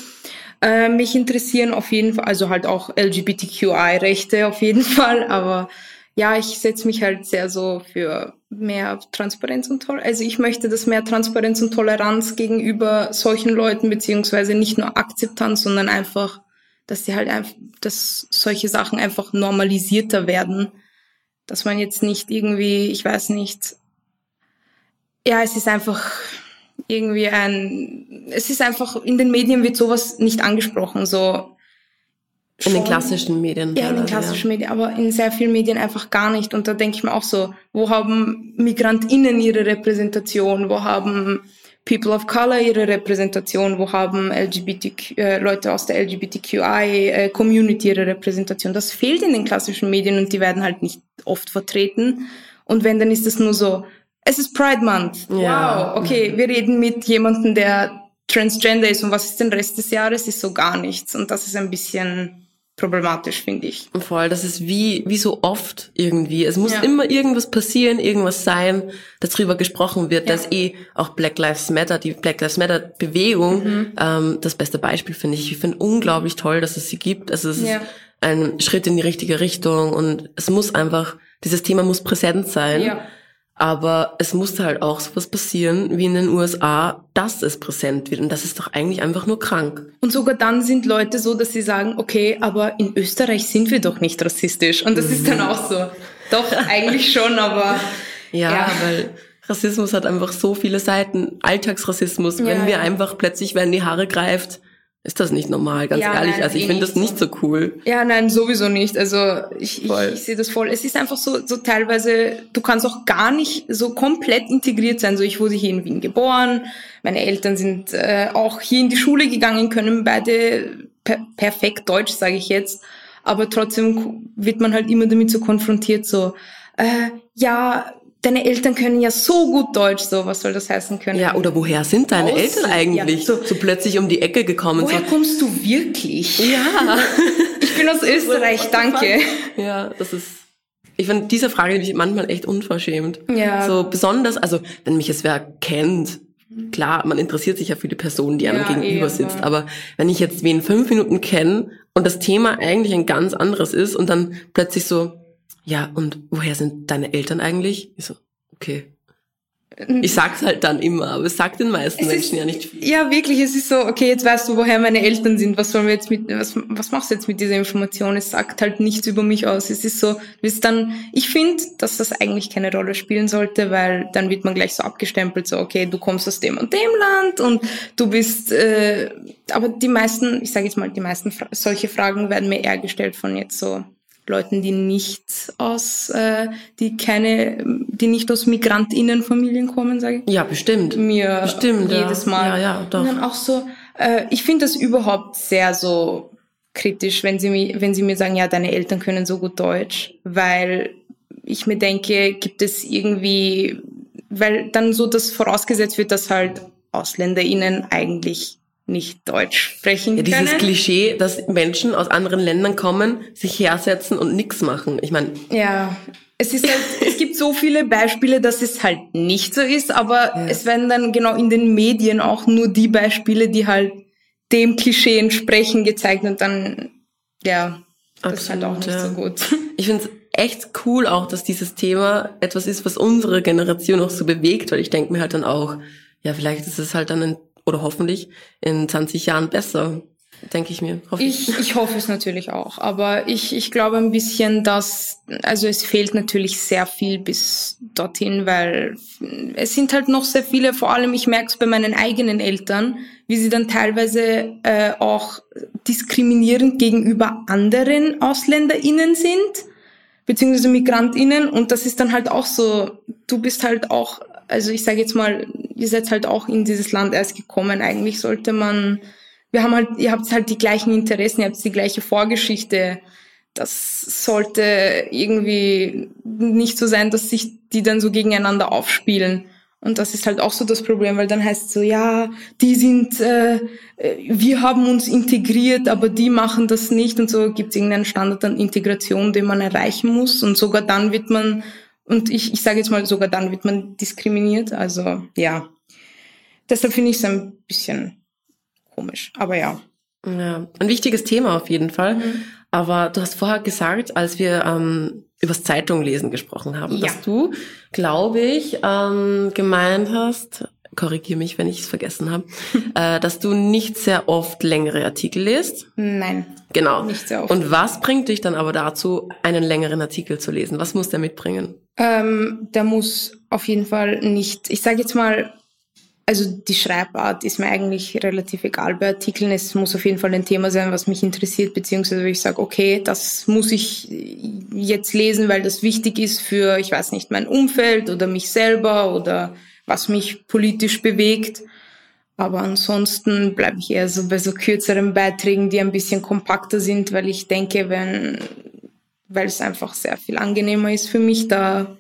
Äh, mich interessieren auf jeden Fall, also halt auch LGBTQI-Rechte auf jeden Fall, aber ja, ich setze mich halt sehr so für mehr Transparenz und Toleranz. Also ich möchte, dass mehr Transparenz und Toleranz gegenüber solchen Leuten, beziehungsweise nicht nur Akzeptanz, sondern einfach, dass sie halt einfach, dass solche Sachen einfach normalisierter werden. Dass man jetzt nicht irgendwie, ich weiß nicht, ja, es ist einfach irgendwie ein, es ist einfach, in den Medien wird sowas nicht angesprochen, so, in den klassischen Medien. Ja, in den klassischen ja. Medien, aber in sehr vielen Medien einfach gar nicht. Und da denke ich mir auch so, wo haben MigrantInnen ihre Repräsentation? Wo haben People of Color ihre Repräsentation? Wo haben LGBT, äh, Leute aus der LGBTQI-Community äh, ihre Repräsentation? Das fehlt in den klassischen Medien und die werden halt nicht oft vertreten. Und wenn, dann ist es nur so, es ist Pride Month. Ja. Wow, okay, wir reden mit jemandem, der transgender ist und was ist den Rest des Jahres, ist so gar nichts. Und das ist ein bisschen problematisch, finde ich. Voll, das ist wie, wie so oft irgendwie. Es muss ja. immer irgendwas passieren, irgendwas sein, dass darüber gesprochen wird. Ja. dass eh auch Black Lives Matter, die Black Lives Matter Bewegung, mhm. ähm, das beste Beispiel finde ich. Ich finde unglaublich toll, dass es sie gibt. Also es ist ja. ein Schritt in die richtige Richtung und es muss einfach, dieses Thema muss präsent sein. Ja. Aber es muss halt auch sowas passieren wie in den USA, dass es präsent wird. Und das ist doch eigentlich einfach nur krank. Und sogar dann sind Leute so, dass sie sagen, okay, aber in Österreich sind wir doch nicht rassistisch. Und das mhm. ist dann auch so. Doch, eigentlich schon, aber. Ja, ja, weil Rassismus hat einfach so viele Seiten. Alltagsrassismus, ja, wenn wir ja. einfach plötzlich, wenn die Haare greift, ist das nicht normal, ganz ja, ehrlich. Nein, also ich finde das nicht so cool. Ja, nein, sowieso nicht. Also ich, ich, ich sehe das voll. Es ist einfach so, so teilweise, du kannst auch gar nicht so komplett integriert sein. So ich wurde hier in Wien geboren, meine Eltern sind äh, auch hier in die Schule gegangen, können beide per perfekt Deutsch, sage ich jetzt. Aber trotzdem wird man halt immer damit so konfrontiert, so, äh, ja, deine Eltern können ja so gut Deutsch, so was soll das heißen können? Ja, oder woher sind deine Aus, Eltern eigentlich? Ja, so, so, plötzlich um die Ecke gekommen. Woher so. kommst du wirklich? Ja. ich bin aus Österreich, danke. Ja, das ist. Ich finde diese Frage nämlich manchmal echt unverschämt. Ja. So besonders, also wenn mich es wer kennt, klar, man interessiert sich ja für die Person, die einem ja, gegenüber sitzt. Aber wenn ich jetzt wen fünf Minuten kenne und das Thema eigentlich ein ganz anderes ist und dann plötzlich so, ja, und woher sind deine Eltern eigentlich? Ich so, okay. Ich sag's halt dann immer, aber es sagt den meisten Es Menschen ist- ja nicht viel. Ja, wirklich, es ist so, okay, jetzt weißt du, woher meine Eltern sind, was sollen wir jetzt mit, was, was machst du jetzt mit dieser Information? Es sagt halt nichts über mich aus. Es ist so, du bist dann, ich finde, dass das eigentlich keine Rolle spielen sollte, weil dann wird man gleich so abgestempelt, so, okay, du kommst aus dem und dem Land und du bist, äh, aber die meisten, ich sage jetzt mal, die meisten solche Fragen werden mir eher gestellt von jetzt so Leuten, die nicht aus, äh, die keine, die nicht aus Migrantinnenfamilien kommen, sage ich Ja, bestimmt. mir Bestimmt, ja. jedes Mal. Ja, ja, doch. Und dann auch so, äh, ich finde das überhaupt sehr so kritisch, wenn sie mir, wenn sie mir sagen, ja, deine Eltern können so gut Deutsch, weil ich mir denke, gibt es irgendwie, weil dann so das vorausgesetzt wird, dass halt AusländerInnen eigentlich nicht Deutsch sprechen Ja, dieses können. Klischee, dass Menschen aus anderen Ländern kommen, sich hersetzen und nichts machen. Ich meine, Ja, es ist halt, es gibt so viele Beispiele, dass es halt nicht so ist, aber es werden dann genau in den Medien auch nur die Beispiele, die halt dem Klischee entsprechen, gezeigt und dann, ja, das ist halt auch nicht Absolut, so ja. gut. ich finde es echt cool auch, dass dieses Thema etwas ist, was unsere Generation auch so bewegt, weil ich denke mir halt dann auch, ja, vielleicht ist es halt dann in, oder hoffentlich in 20 Jahren besser, denke ich mir. Hoffe ich. Ich, ich hoffe es natürlich auch, aber ich, ich glaube ein bisschen, dass, also es fehlt natürlich sehr viel bis dorthin, weil es sind halt noch sehr viele, vor allem ich merke es bei meinen eigenen Eltern, wie sie dann teilweise äh, auch diskriminierend gegenüber anderen AusländerInnen sind, beziehungsweise MigrantInnen und das ist dann halt auch so, du bist halt auch, also ich sage jetzt mal, ihr seid halt auch in dieses Land erst gekommen, eigentlich sollte man wir haben halt, ihr habt halt die gleichen Interessen, ihr habt die gleiche Vorgeschichte. Das sollte irgendwie nicht so sein, dass sich die dann so gegeneinander aufspielen. Und das ist halt auch so das Problem, weil dann heißt es so, ja, die sind, äh, äh, wir haben uns integriert, aber die machen das nicht und so gibt es irgendeinen Standard an Integration, den man erreichen muss und sogar dann wird man, und ich, ich sage jetzt mal, sogar dann wird man diskriminiert. Also ja, deshalb finde ich es ein bisschen komisch, aber ja. Ja, ein wichtiges Thema auf jeden Fall. Aber du hast vorher gesagt, als wir ähm, übers Zeitunglesen gesprochen haben, Ja. dass du, glaube ich, ähm, gemeint hast, korrigiere mich, wenn ich es vergessen habe, äh, dass du nicht sehr oft längere Artikel liest. Nein. Genau. Nicht sehr oft. Und was bringt dich dann aber dazu, einen längeren Artikel zu lesen? Was muss der mitbringen? Ähm, der muss auf jeden Fall nicht, ich sage jetzt mal, also die Schreibart ist mir eigentlich relativ egal bei Artikeln. Es muss auf jeden Fall ein Thema sein, was mich interessiert, beziehungsweise wo ich sage, okay, das muss ich jetzt lesen, weil das wichtig ist für, ich weiß nicht, mein Umfeld oder mich selber oder was mich politisch bewegt. Aber ansonsten bleibe ich eher so bei so kürzeren Beiträgen, die ein bisschen kompakter sind, weil ich denke, wenn, weil es einfach sehr viel angenehmer ist für mich, da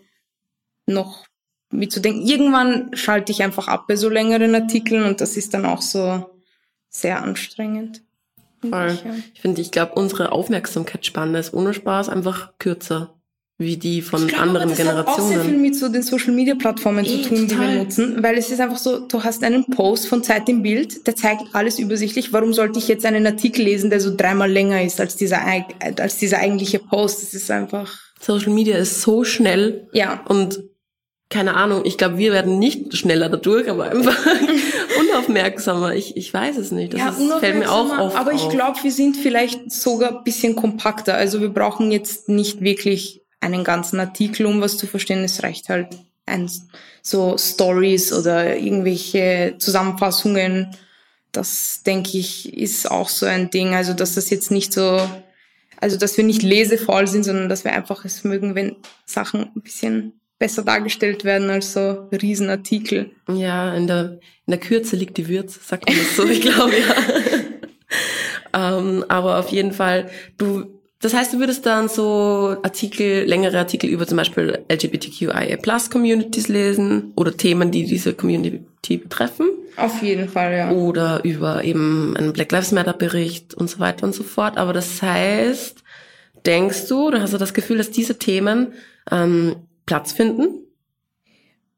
noch mitzudenken. Irgendwann schalte ich einfach ab bei so längeren Artikeln und das ist dann auch so sehr anstrengend. Voll. Ich finde, ich glaube, unsere Aufmerksamkeitsspanne ist ohne Spaß einfach kürzer, wie die von Ich glaube, anderen das hat auch sehr viel Generationen. mit so den Social Media Plattformen Eh, zu tun, die total. wir nutzen, weil es ist einfach so, du hast einen Post von Zeit im Bild, der zeigt alles übersichtlich. Warum sollte ich jetzt einen Artikel lesen, der so dreimal länger ist als dieser, als dieser eigentliche Post? Das ist einfach, Social Media ist so schnell ja. und keine Ahnung, ich glaube, wir werden nicht schneller dadurch, aber einfach unaufmerksamer. Ich, ich weiß es nicht. Das ja, ist, fällt mir auch oft Aber ich glaube, wir sind vielleicht sogar ein bisschen kompakter. Also wir brauchen jetzt nicht wirklich einen ganzen Artikel, um was zu verstehen. Es reicht halt ein, so Stories oder irgendwelche Zusammenfassungen. Das, denke ich, ist auch so ein Ding. Also, dass das jetzt nicht so, also, dass wir nicht lesefaul sind, sondern dass wir einfach es mögen, wenn Sachen ein bisschen besser dargestellt werden als so Riesenartikel. Ja, in der, in der Kürze liegt die Würze, sagt man das so, ich glaube, ja. ähm, aber auf jeden Fall, du, das heißt, du würdest dann so Artikel, längere Artikel über zum Beispiel LGBTQIA Plus Communities lesen oder Themen, die diese Community betreffen Auf jeden Fall, ja. oder über eben einen Black Lives Matter Bericht und so weiter und so fort. Aber das heißt, denkst du oder hast du das Gefühl, dass diese Themen ähm, Platz finden?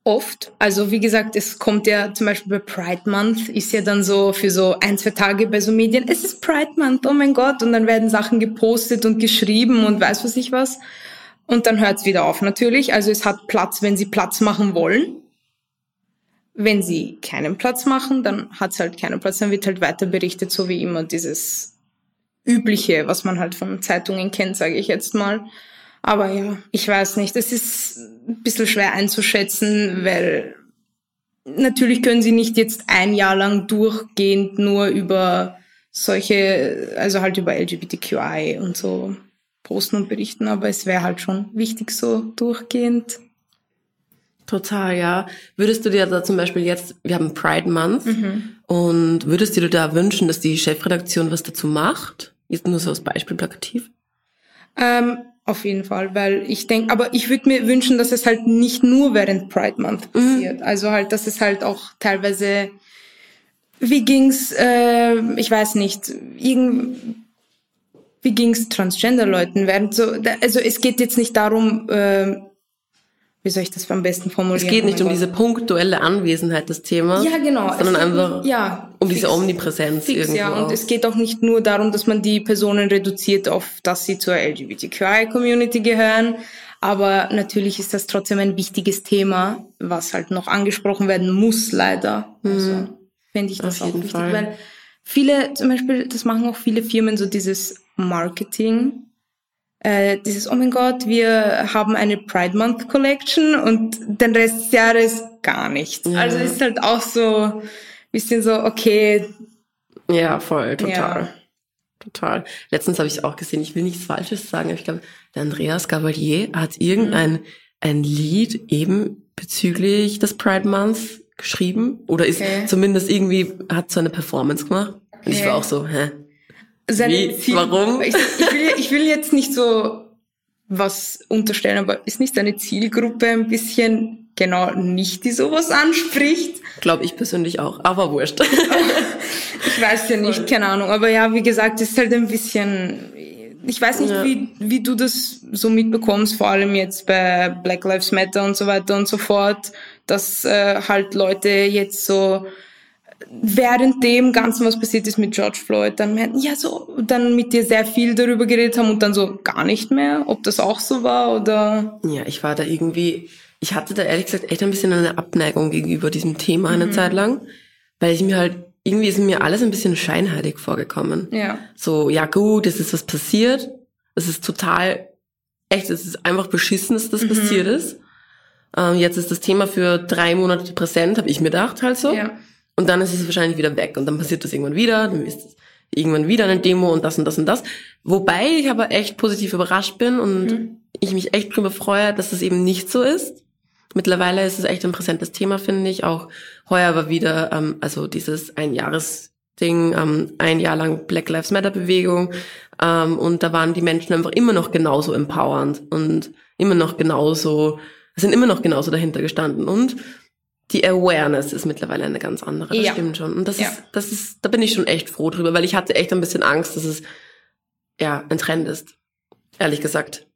Oft. Also wie gesagt, es kommt ja zum Beispiel bei Pride Month, ist ja dann so für so ein, zwei Tage bei so Medien, es ist Pride Month, oh mein Gott, und dann werden Sachen gepostet und geschrieben und weiß was ich was. Und dann hört es wieder auf natürlich. Also es hat Platz, wenn sie Platz machen wollen. wenn sie keinen Platz machen, dann hat es halt keinen Platz, dann wird halt weiter berichtet, so wie immer dieses übliche, was man halt von Zeitungen kennt, sage ich jetzt mal. Aber ja, ich weiß nicht. Es ist ein bisschen schwer einzuschätzen, weil natürlich können sie nicht jetzt ein Jahr lang durchgehend nur über solche, also halt über LGBTQI und so posten und berichten, aber es wäre halt schon wichtig, so durchgehend Total, ja. Würdest du dir da zum Beispiel jetzt, wir haben Pride Month, mhm. und würdest du dir da wünschen, dass die Chefredaktion was dazu macht? Jetzt nur so als Beispiel plakativ. Ähm, auf jeden Fall, weil ich denke, aber ich würde mir wünschen, dass es halt nicht nur während Pride Month mhm. passiert. Mhm. Also halt, dass es halt auch teilweise, wie ging's, äh, ich weiß nicht, irgend, wie ging's Transgender-Leuten während so, also es geht jetzt nicht darum, äh, wie soll ich das am besten formulieren? Es geht nicht oh um Gott. diese punktuelle Anwesenheit des Themas, ja, genau. sondern einfach ja, um fix, diese Omnipräsenz fix, irgendwo. Ja, und es geht auch nicht nur darum, dass man die Personen reduziert auf, dass sie zur LGBTQI-Community gehören, aber natürlich ist das trotzdem ein wichtiges Thema, was halt noch angesprochen werden muss, leider. Mhm. Also fände ich das auf auch wichtig, Fall. weil viele, zum Beispiel, das machen auch viele Firmen, so dieses Marketing, äh, dieses, oh mein Gott, wir haben eine Pride Month Collection und den Rest des Jahres gar nichts. Ja. Also ist halt auch so bisschen so, okay. Ja, voll, total. Ja. Total. Letztens habe ich es auch gesehen, ich will nichts Falsches sagen, aber ich glaube, der Andreas Gavalier hat irgendein mhm. ein Lied eben bezüglich des Pride Months geschrieben oder ist okay. zumindest irgendwie, hat so eine Performance gemacht. Okay. Und ich war auch so, hä? Seine Wie? Ziel Warum? Ich, ich, will, ich will jetzt nicht so was unterstellen, aber ist nicht seine Zielgruppe ein bisschen genau nicht, die sowas anspricht? Glaube ich persönlich auch, aber wurscht. ich weiß ja nicht, keine Ahnung. Aber ja, wie gesagt, ist halt ein bisschen, ich weiß nicht, ja. wie, wie du das so mitbekommst, vor allem jetzt bei Black Lives Matter und so weiter und so fort, dass äh, halt Leute jetzt so während dem Ganzen, was passiert ist mit George Floyd, dann meinten, ja, so, dann mit dir sehr viel darüber geredet haben und dann so gar nicht mehr, ob das auch so war oder? Ja, ich war da irgendwie, ich hatte da ehrlich gesagt echt ein bisschen eine Abneigung gegenüber diesem Thema eine mhm. Zeit lang, weil ich mir halt, irgendwie ist mir alles ein bisschen scheinheilig vorgekommen. Ja. So, ja gut, es ist was passiert, es ist total, echt, es ist einfach beschissen, dass das mhm. passiert ist. Ähm, jetzt ist das Thema für drei Monate präsent, habe ich mir gedacht halt so. Ja. Und dann ist es wahrscheinlich wieder weg und dann passiert das irgendwann wieder, dann ist es irgendwann wieder eine Demo und das und das und das. Wobei ich aber echt positiv überrascht bin und mhm. ich mich echt drüber freue, dass es eben nicht so ist. Mittlerweile ist es echt ein präsentes Thema, finde ich. Auch heuer war wieder, ähm, also dieses Einjahresding, ähm, ein Jahr lang Black Lives Matter Bewegung. Ähm, und da waren die Menschen einfach immer noch genauso empowernd und immer noch genauso, sind immer noch genauso dahinter gestanden. Und die Awareness ist mittlerweile eine ganz andere. Das ja. stimmt schon. Und das ja. ist, das ist, da bin ich schon echt froh drüber, weil ich hatte echt ein bisschen Angst, dass es ja ein Trend ist. Ehrlich gesagt.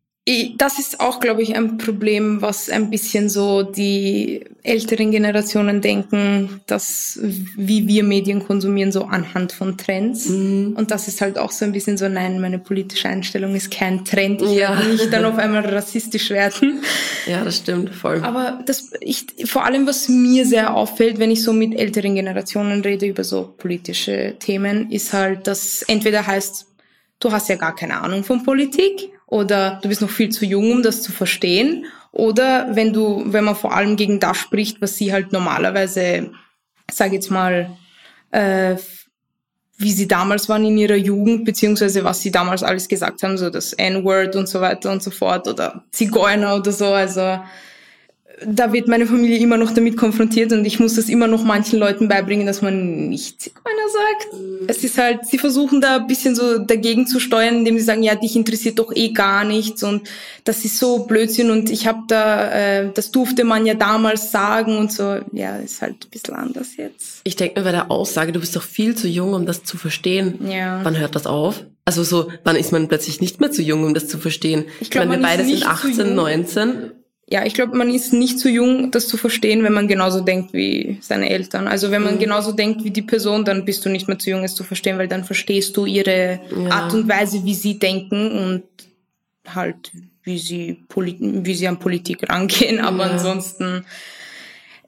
Das ist auch, glaube ich, ein Problem, was ein bisschen so die älteren Generationen denken, dass wie wir Medien konsumieren, so anhand von Trends. Mhm. Und das ist halt auch so ein bisschen so, nein, meine politische Einstellung ist kein Trend. Ich ja. werde nicht dann auf einmal rassistisch werden. Ja, das stimmt, voll. Aber das, ich, vor allem, was mir sehr auffällt, wenn ich so mit älteren Generationen rede über so politische Themen, ist halt, dass entweder heißt, du hast ja gar keine Ahnung von Politik oder du bist noch viel zu jung, um das zu verstehen. Oder wenn du, wenn man vor allem gegen das spricht, was sie halt normalerweise, sag jetzt mal, äh, wie sie damals waren in ihrer Jugend, beziehungsweise was sie damals alles gesagt haben, so das N-Word und so weiter und so fort, oder Zigeuner oder so, also da wird meine Familie immer noch damit konfrontiert und ich muss das immer noch manchen Leuten beibringen, dass man nicht Zigeuner sagt. Es ist halt, sie versuchen da ein bisschen so dagegen zu steuern, indem sie sagen, ja, dich interessiert doch eh gar nichts und das ist so Blödsinn und ich habe da, äh, das durfte man ja damals sagen und so. Ja, ist halt ein bisschen anders jetzt. Ich denke mir bei der Aussage, du bist doch viel zu jung, um das zu verstehen. Ja. Wann hört das auf? Also so, wann ist man plötzlich nicht mehr zu jung, um das zu verstehen? Ich glaube, wir beide sind 18, 19 ja, ich glaube, man ist nicht zu jung, das zu verstehen, wenn man genauso denkt wie seine Eltern. Also wenn man mhm. genauso denkt wie die Person, dann bist du nicht mehr zu jung, es zu verstehen, weil dann verstehst du ihre ja. Art und Weise, wie sie denken und halt, wie sie, wie sie an Politik rangehen. Aber ja. ansonsten,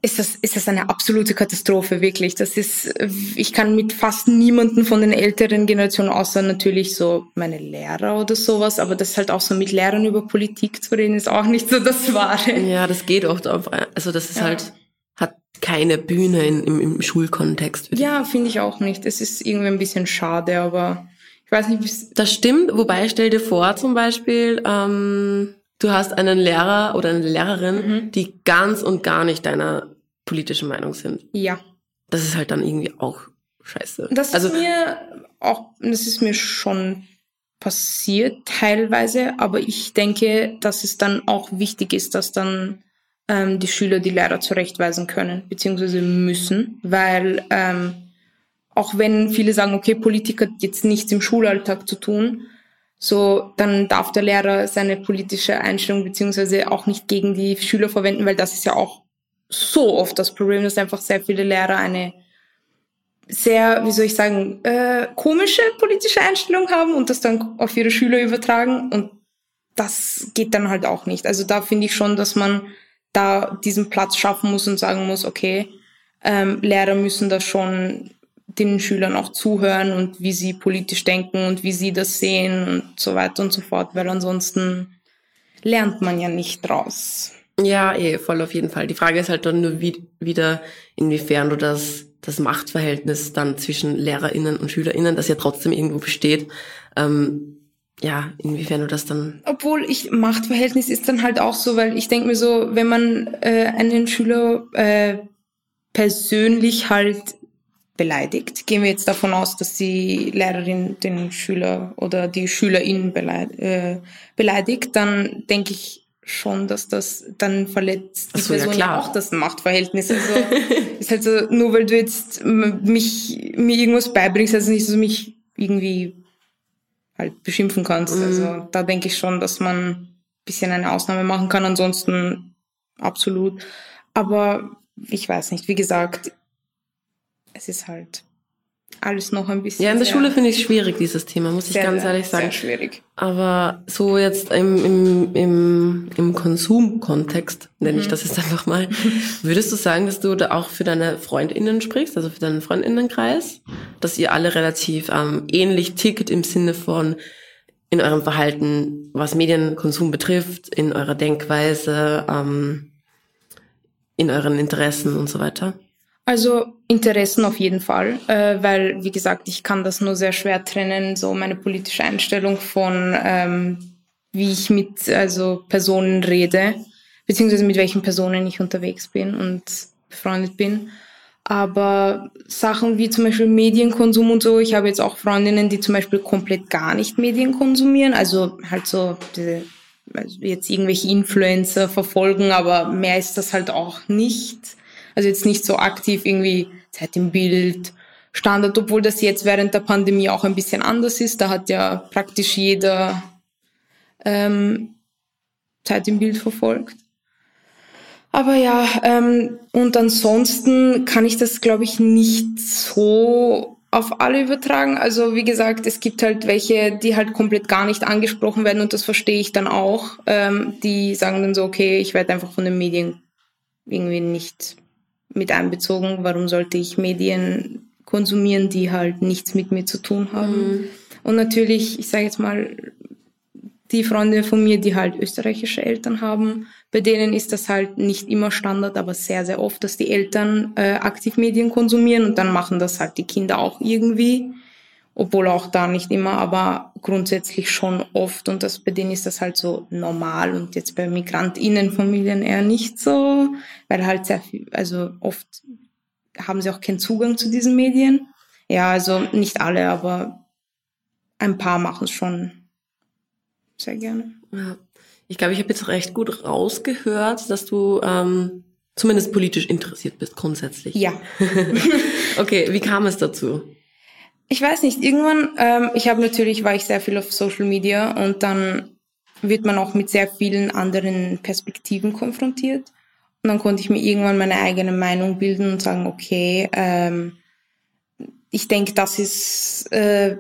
ist das, ist das eine absolute Katastrophe, wirklich. Das ist, ich kann mit fast niemanden von den älteren Generationen, außer natürlich so meine Lehrer oder sowas, aber das halt auch so mit Lehrern über Politik zu reden, ist auch nicht so das Wahre. Ja, das geht oft auf, also das ist ja. halt, hat keine Bühne in, im, im Schulkontext. Ja, finde ich auch nicht. Es ist irgendwie ein bisschen schade, aber ich weiß nicht, wie Das stimmt, wobei stell dir vor zum Beispiel, ähm, du hast einen Lehrer oder eine Lehrerin, mhm. die ganz und gar nicht deiner politische Meinung sind. Ja. Das ist halt dann irgendwie auch scheiße. Das also, ist mir auch, das ist mir schon passiert teilweise, aber ich denke, dass es dann auch wichtig ist, dass dann ähm, die Schüler die Lehrer zurechtweisen können, beziehungsweise müssen, weil ähm, auch wenn viele sagen, okay, Politik hat jetzt nichts im Schulalltag zu tun, so dann darf der Lehrer seine politische Einstellung beziehungsweise auch nicht gegen die Schüler verwenden, weil das ist ja auch so oft das Problem, dass einfach sehr viele Lehrer eine sehr, wie soll ich sagen, äh, komische politische Einstellung haben und das dann auf ihre Schüler übertragen und das geht dann halt auch nicht. Also da finde ich schon, dass man da diesen Platz schaffen muss und sagen muss, okay, ähm, Lehrer müssen da schon den Schülern auch zuhören und wie sie politisch denken und wie sie das sehen und so weiter und so fort, weil ansonsten lernt man ja nicht draus. Ja, eh, voll auf jeden Fall. Die Frage ist halt dann nur wie, wieder, inwiefern du das, das Machtverhältnis dann zwischen LehrerInnen und SchülerInnen, das ja trotzdem irgendwo besteht, ähm, ja, inwiefern du das dann. Obwohl ich Machtverhältnis ist dann halt auch so, weil ich denke mir so, wenn man äh, einen Schüler äh, persönlich halt beleidigt, gehen wir jetzt davon aus, dass die Lehrerin den Schüler oder die Schülerin beleidigt, äh, beleidigt dann denke ich, schon, dass das dann verletzt die so, Person ja, auch das Machtverhältnis. Also ist halt so, nur weil du jetzt mich mir irgendwas beibringst, also nicht, dass du mich irgendwie halt beschimpfen kannst. Mhm. Also da denke ich schon, dass man ein bisschen eine Ausnahme machen kann. Ansonsten absolut. Aber ich weiß nicht, wie gesagt, es ist halt alles noch ein bisschen. Ja, in der Schule finde ich schwierig, dieses Thema, muss sehr, ich ganz ehrlich sagen. Sehr schwierig. Aber so jetzt im, im, im, im Konsumkontext, nenne ich mhm. das jetzt einfach mal, würdest du sagen, dass du da auch für deine FreundInnen sprichst, also für deinen FreundInnenkreis, dass ihr alle relativ ähm, ähnlich tickt im Sinne von in eurem Verhalten, was Medienkonsum betrifft, in eurer Denkweise, ähm, in euren Interessen und so weiter? Also Interessen auf jeden Fall, äh, weil wie gesagt, ich kann das nur sehr schwer trennen, so meine politische Einstellung von ähm, wie ich mit also Personen rede, beziehungsweise mit welchen Personen ich unterwegs bin und befreundet bin. Aber Sachen wie zum Beispiel Medienkonsum und so, ich habe jetzt auch Freundinnen, die zum Beispiel komplett gar nicht Medien konsumieren, also halt so diese, also jetzt irgendwelche Influencer verfolgen, aber mehr ist das halt auch nicht. Also jetzt nicht so aktiv irgendwie Zeit im Bild, Standard, obwohl das jetzt während der Pandemie auch ein bisschen anders ist. Da hat ja praktisch jeder ähm, Zeit im Bild verfolgt. Aber ja, ähm, und ansonsten kann ich das, glaube ich, nicht so auf alle übertragen. Also wie gesagt, es gibt halt welche, die halt komplett gar nicht angesprochen werden und das verstehe ich dann auch. Ähm, die sagen dann so, okay, ich werde einfach von den Medien irgendwie nicht mit einbezogen. Warum sollte ich Medien konsumieren, die halt nichts mit mir zu tun haben? Mhm. Und natürlich, ich sage jetzt mal, die Freunde von mir, die halt österreichische Eltern haben, bei denen ist das halt nicht immer Standard, aber sehr, sehr oft, dass die Eltern äh, aktiv Medien konsumieren und dann machen das halt die Kinder auch irgendwie obwohl auch da nicht immer, aber grundsätzlich schon oft und das bei denen ist das halt so normal und jetzt bei Migrantinnenfamilien eher nicht so, weil halt sehr viel, also oft haben sie auch keinen Zugang zu diesen Medien. Ja, also nicht alle, aber ein paar machen es schon sehr gerne. Ja. Ich glaube, ich habe jetzt recht gut rausgehört, dass du ähm, zumindest politisch interessiert bist, grundsätzlich. Ja. okay, wie kam es dazu? Ich weiß nicht, irgendwann, ähm, ich habe natürlich, war ich sehr viel auf Social Media und dann wird man auch mit sehr vielen anderen Perspektiven konfrontiert. Und dann konnte ich mir irgendwann meine eigene Meinung bilden und sagen, okay, ähm, ich denke, das ist äh,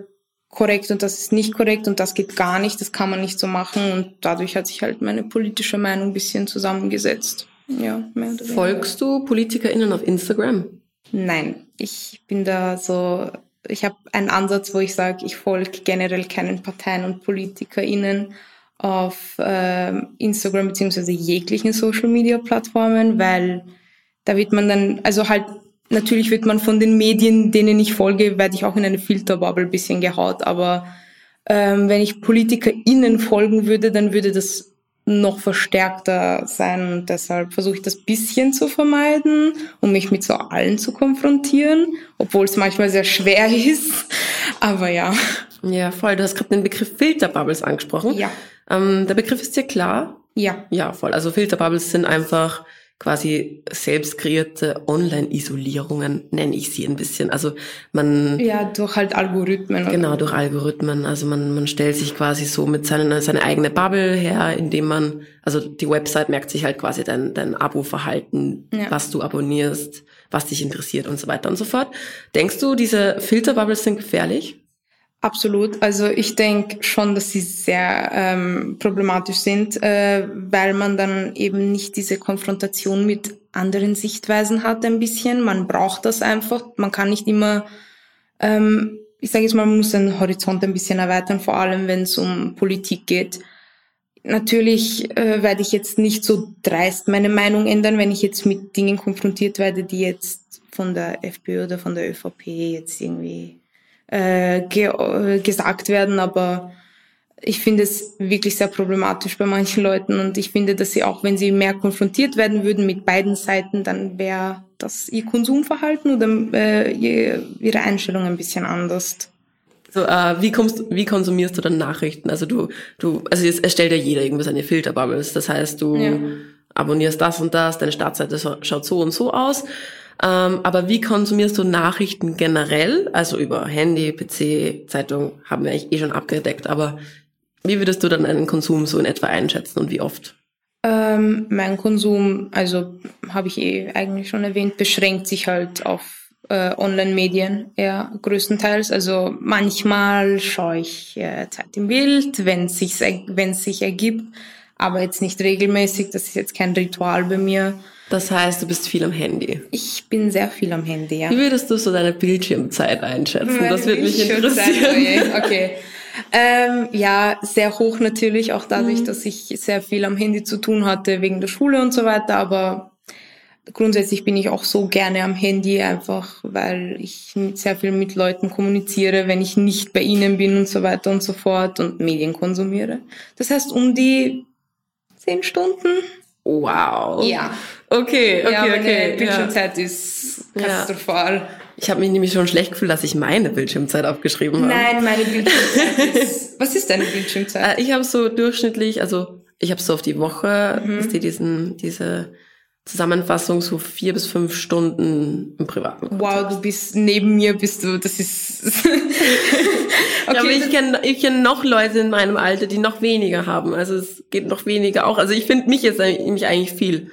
korrekt und das ist nicht korrekt und das geht gar nicht, das kann man nicht so machen. Und dadurch hat sich halt meine politische Meinung ein bisschen zusammengesetzt. Ja, mehr oder weniger. Folgst du PolitikerInnen auf Instagram? Nein, ich bin da so, ich habe einen Ansatz, wo ich sage, ich folge generell keinen Parteien und PolitikerInnen auf äh, Instagram beziehungsweise jeglichen Social Media Plattformen, weil da wird man dann, also halt natürlich wird man von den Medien, denen ich folge, werde ich auch in eine Filterbubble bisschen gehaut, aber ähm, wenn ich PolitikerInnen folgen würde, dann würde das noch verstärkter sein und deshalb versuche ich das bisschen zu vermeiden, um mich mit so allen zu konfrontieren, obwohl es manchmal sehr schwer ist. Aber ja. Ja, voll. Du hast gerade den Begriff Filterbubbles angesprochen. Ja. Ähm, der Begriff ist dir klar? Ja. Ja, voll. Also Filterbubbles sind einfach quasi selbst kreierte Online-Isolierungen, nenne ich sie ein bisschen. Also man... Ja, durch halt Algorithmen. Genau, durch Algorithmen. Also man, man stellt sich quasi so mit seiner, seine eigene Bubble her, indem man, also die Website merkt sich halt quasi dein, dein Abo-Verhalten, ja. was du abonnierst, was dich interessiert und so weiter und so fort. Denkst du, diese Filterbubbles sind gefährlich? Absolut. Also ich denke schon, dass sie sehr ähm, problematisch sind, äh, weil man dann eben nicht diese Konfrontation mit anderen Sichtweisen hat ein bisschen. Man braucht das einfach. Man kann nicht immer, ähm, ich sage jetzt mal, man muss den Horizont ein bisschen erweitern, vor allem wenn es um Politik geht. Natürlich äh, werde ich jetzt nicht so dreist meine Meinung ändern, wenn ich jetzt mit Dingen konfrontiert werde, die jetzt von der FPÖ oder von der ÖVP jetzt irgendwie äh, ge äh, gesagt werden, aber ich finde es wirklich sehr problematisch bei manchen Leuten und ich finde, dass sie auch, wenn sie mehr konfrontiert werden würden mit beiden Seiten, dann wäre das ihr Konsumverhalten oder äh, ihre Einstellung ein bisschen anders. So, äh, wie kommst, wie konsumierst du dann Nachrichten? Also du, du, also jetzt erstellt ja jeder irgendwie seine Filterbubbles. Das heißt, du ja. abonnierst das und das, deine Startseite schaut so und so aus. Ähm, aber wie konsumierst du Nachrichten generell? Also über Handy, PC, Zeitung haben wir eigentlich eh schon abgedeckt. Aber wie würdest du dann einen Konsum so in etwa einschätzen und wie oft? Ähm, mein Konsum, also habe ich eh eigentlich schon erwähnt, beschränkt sich halt auf äh, Online-Medien eher größtenteils. Also manchmal schaue ich äh, Zeit im Bild, wenn es sich ergibt, aber jetzt nicht regelmäßig. Das ist jetzt kein Ritual bei mir. Das heißt, du bist viel am Handy. Ich bin sehr viel am Handy, ja. Wie würdest du so deine Bildschirmzeit einschätzen? Meine das würde mich interessieren. Okay. Ähm, ja, sehr hoch natürlich, auch dadurch, mhm. dass ich sehr viel am Handy zu tun hatte wegen der Schule und so weiter. Aber grundsätzlich bin ich auch so gerne am Handy, einfach weil ich sehr viel mit Leuten kommuniziere, wenn ich nicht bei ihnen bin und so weiter und so fort und Medien konsumiere. Das heißt, um die zehn Stunden. Wow. Ja. Okay, okay, ja, meine okay. Bildschirmzeit ja. ist katastrophal. Ja. Ich habe mich nämlich schon schlecht gefühlt, dass ich meine Bildschirmzeit aufgeschrieben habe. Nein, meine Bildschirmzeit ist. Was ist deine Bildschirmzeit? Äh, ich habe so durchschnittlich, also ich habe so auf die Woche, mhm. ist die diesen diese Zusammenfassung so vier bis fünf Stunden im privaten. Kontext. Wow, du bist neben mir, bist du, das ist. okay, ja, aber ich kenne ich kenn noch Leute in meinem Alter, die noch weniger haben. Also es geht noch weniger auch. Also ich finde mich jetzt mich eigentlich viel.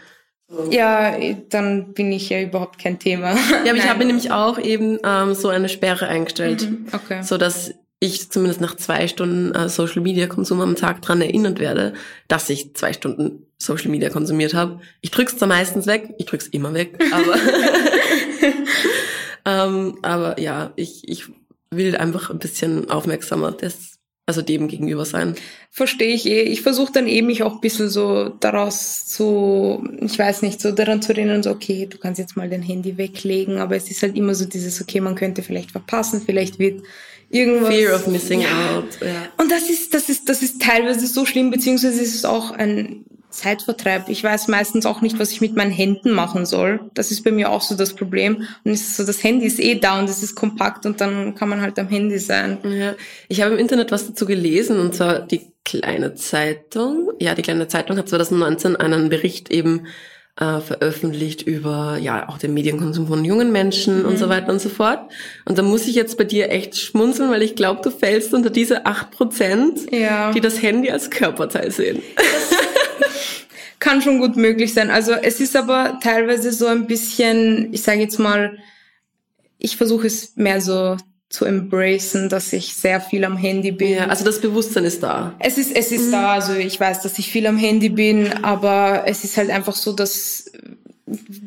Ja, dann bin ich ja überhaupt kein Thema. Ja, aber ich habe nämlich auch eben ähm, so eine Sperre eingestellt, mhm, okay. so dass ich zumindest nach zwei Stunden äh, Social Media Konsum am Tag dran erinnert werde, dass ich zwei Stunden Social Media konsumiert habe. Ich drück's zwar meistens weg, ich drück's immer weg, aber ähm, aber ja, ich ich will einfach ein bisschen aufmerksamer das also dem gegenüber sein. Verstehe ich eh. Ich versuche dann eben mich auch ein bisschen so daraus zu, ich weiß nicht, so daran zu erinnern, so, okay, du kannst jetzt mal dein Handy weglegen, aber es ist halt immer so dieses, okay, man könnte vielleicht verpassen, vielleicht wird irgendwas. Fear of missing ja. out. Ja. Und das ist, das ist, das ist teilweise so schlimm, beziehungsweise ist es auch ein Zeitvertreib. Ich weiß meistens auch nicht, was ich mit meinen Händen machen soll. Das ist bei mir auch so das Problem. Und es ist so, das Handy ist eh da und es ist kompakt und dann kann man halt am Handy sein. Ja. Ich habe im Internet was dazu gelesen und zwar die kleine Zeitung. Ja, die kleine Zeitung hat 2019 einen Bericht eben äh, veröffentlicht über ja auch den Medienkonsum von jungen Menschen mhm. und so weiter und so fort. Und da muss ich jetzt bei dir echt schmunzeln, weil ich glaube, du fällst unter diese acht Prozent, ja. die das Handy als Körperteil sehen. Das kann schon gut möglich sein. Also es ist aber teilweise so ein bisschen, ich sage jetzt mal, ich versuche es mehr so zu embracen, dass ich sehr viel am Handy bin. Ja, also das Bewusstsein ist da. Es ist, es ist mhm. da, also ich weiß, dass ich viel am Handy bin, aber es ist halt einfach so, dass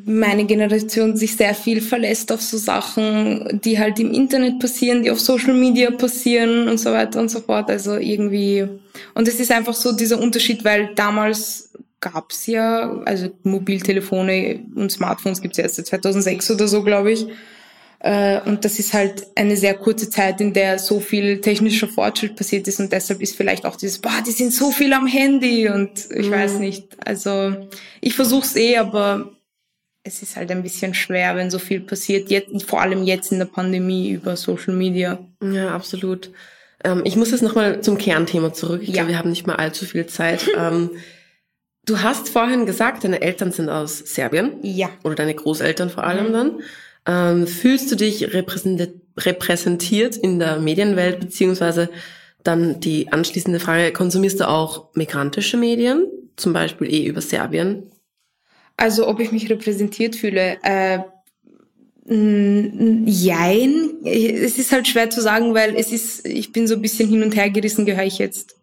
meine Generation sich sehr viel verlässt auf so Sachen, die halt im Internet passieren, die auf Social Media passieren und so weiter und so fort. Also irgendwie, und es ist einfach so dieser Unterschied, weil damals gab's ja, also Mobiltelefone und Smartphones gibt's ja erst seit 2006 oder so, glaube ich. Äh, und das ist halt eine sehr kurze Zeit, in der so viel technischer Fortschritt passiert ist und deshalb ist vielleicht auch dieses, boah, die sind so viel am Handy und ich mhm. weiß nicht. Also ich versuche es eh, aber es ist halt ein bisschen schwer, wenn so viel passiert, jetzt, vor allem jetzt in der Pandemie über Social Media. Ja, absolut. Ähm, ich muss jetzt nochmal zum Kernthema zurück. Ich ja. glaube, wir haben nicht mal allzu viel Zeit. ähm, du hast vorhin gesagt, deine Eltern sind aus Serbien. Ja. Oder deine Großeltern vor allem mhm. dann. Ähm, fühlst du dich repräsentiert in der Medienwelt, beziehungsweise dann die anschließende Frage, konsumierst du auch migrantische Medien, zum Beispiel eh über Serbien? Also ob ich mich repräsentiert fühle, äh, jein. Es ist halt schwer zu sagen, weil es ist, ich bin so ein bisschen hin und her gerissen, gehöre ich jetzt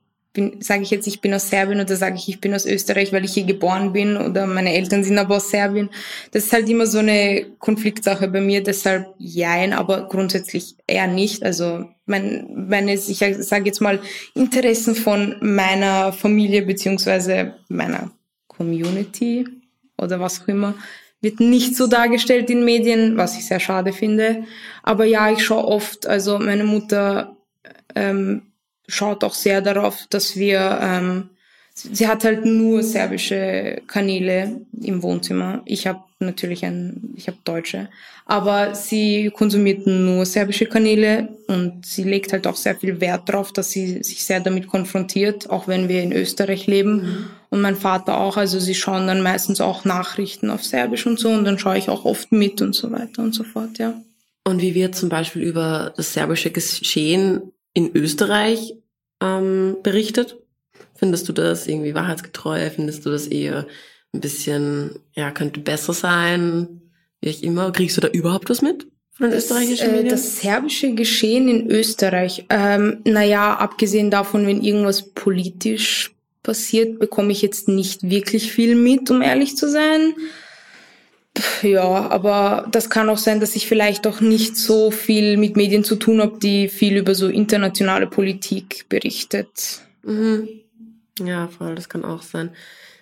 sage ich jetzt, ich bin aus Serbien oder sage ich, ich bin aus Österreich, weil ich hier geboren bin oder meine Eltern sind aber aus Serbien. Das ist halt immer so eine Konfliktsache bei mir, deshalb jein, aber grundsätzlich eher nicht. Also mein, meine, ich sage jetzt mal, Interessen von meiner Familie beziehungsweise meiner Community oder was auch immer, wird nicht so dargestellt in Medien, was ich sehr schade finde. Aber ja, ich schaue oft, also meine Mutter ähm, schaut auch sehr darauf, dass wir, ähm, sie hat halt nur serbische Kanäle im Wohnzimmer. Ich habe natürlich ein, ich habe deutsche, aber sie konsumiert nur serbische Kanäle und sie legt halt auch sehr viel Wert darauf, dass sie sich sehr damit konfrontiert, auch wenn wir in Österreich leben. Mhm. Und mein Vater auch, also sie schauen dann meistens auch Nachrichten auf Serbisch und so und dann schaue ich auch oft mit und so weiter und so fort, ja. Und wie wird zum Beispiel über das serbische Geschehen in Österreich ähm, berichtet? Findest du das irgendwie wahrheitsgetreu? Findest du das eher ein bisschen, ja, könnte besser sein? Wie ich immer. Kriegst du da überhaupt was mit? Das, äh, das serbische Geschehen in Österreich. Ähm, naja, abgesehen davon, wenn irgendwas politisch passiert, bekomme ich jetzt nicht wirklich viel mit, um ehrlich zu sein. Ja, aber das kann auch sein, dass ich vielleicht auch nicht so viel mit Medien zu tun habe, die viel über so internationale Politik berichtet. Mhm. Ja, voll, das kann auch sein.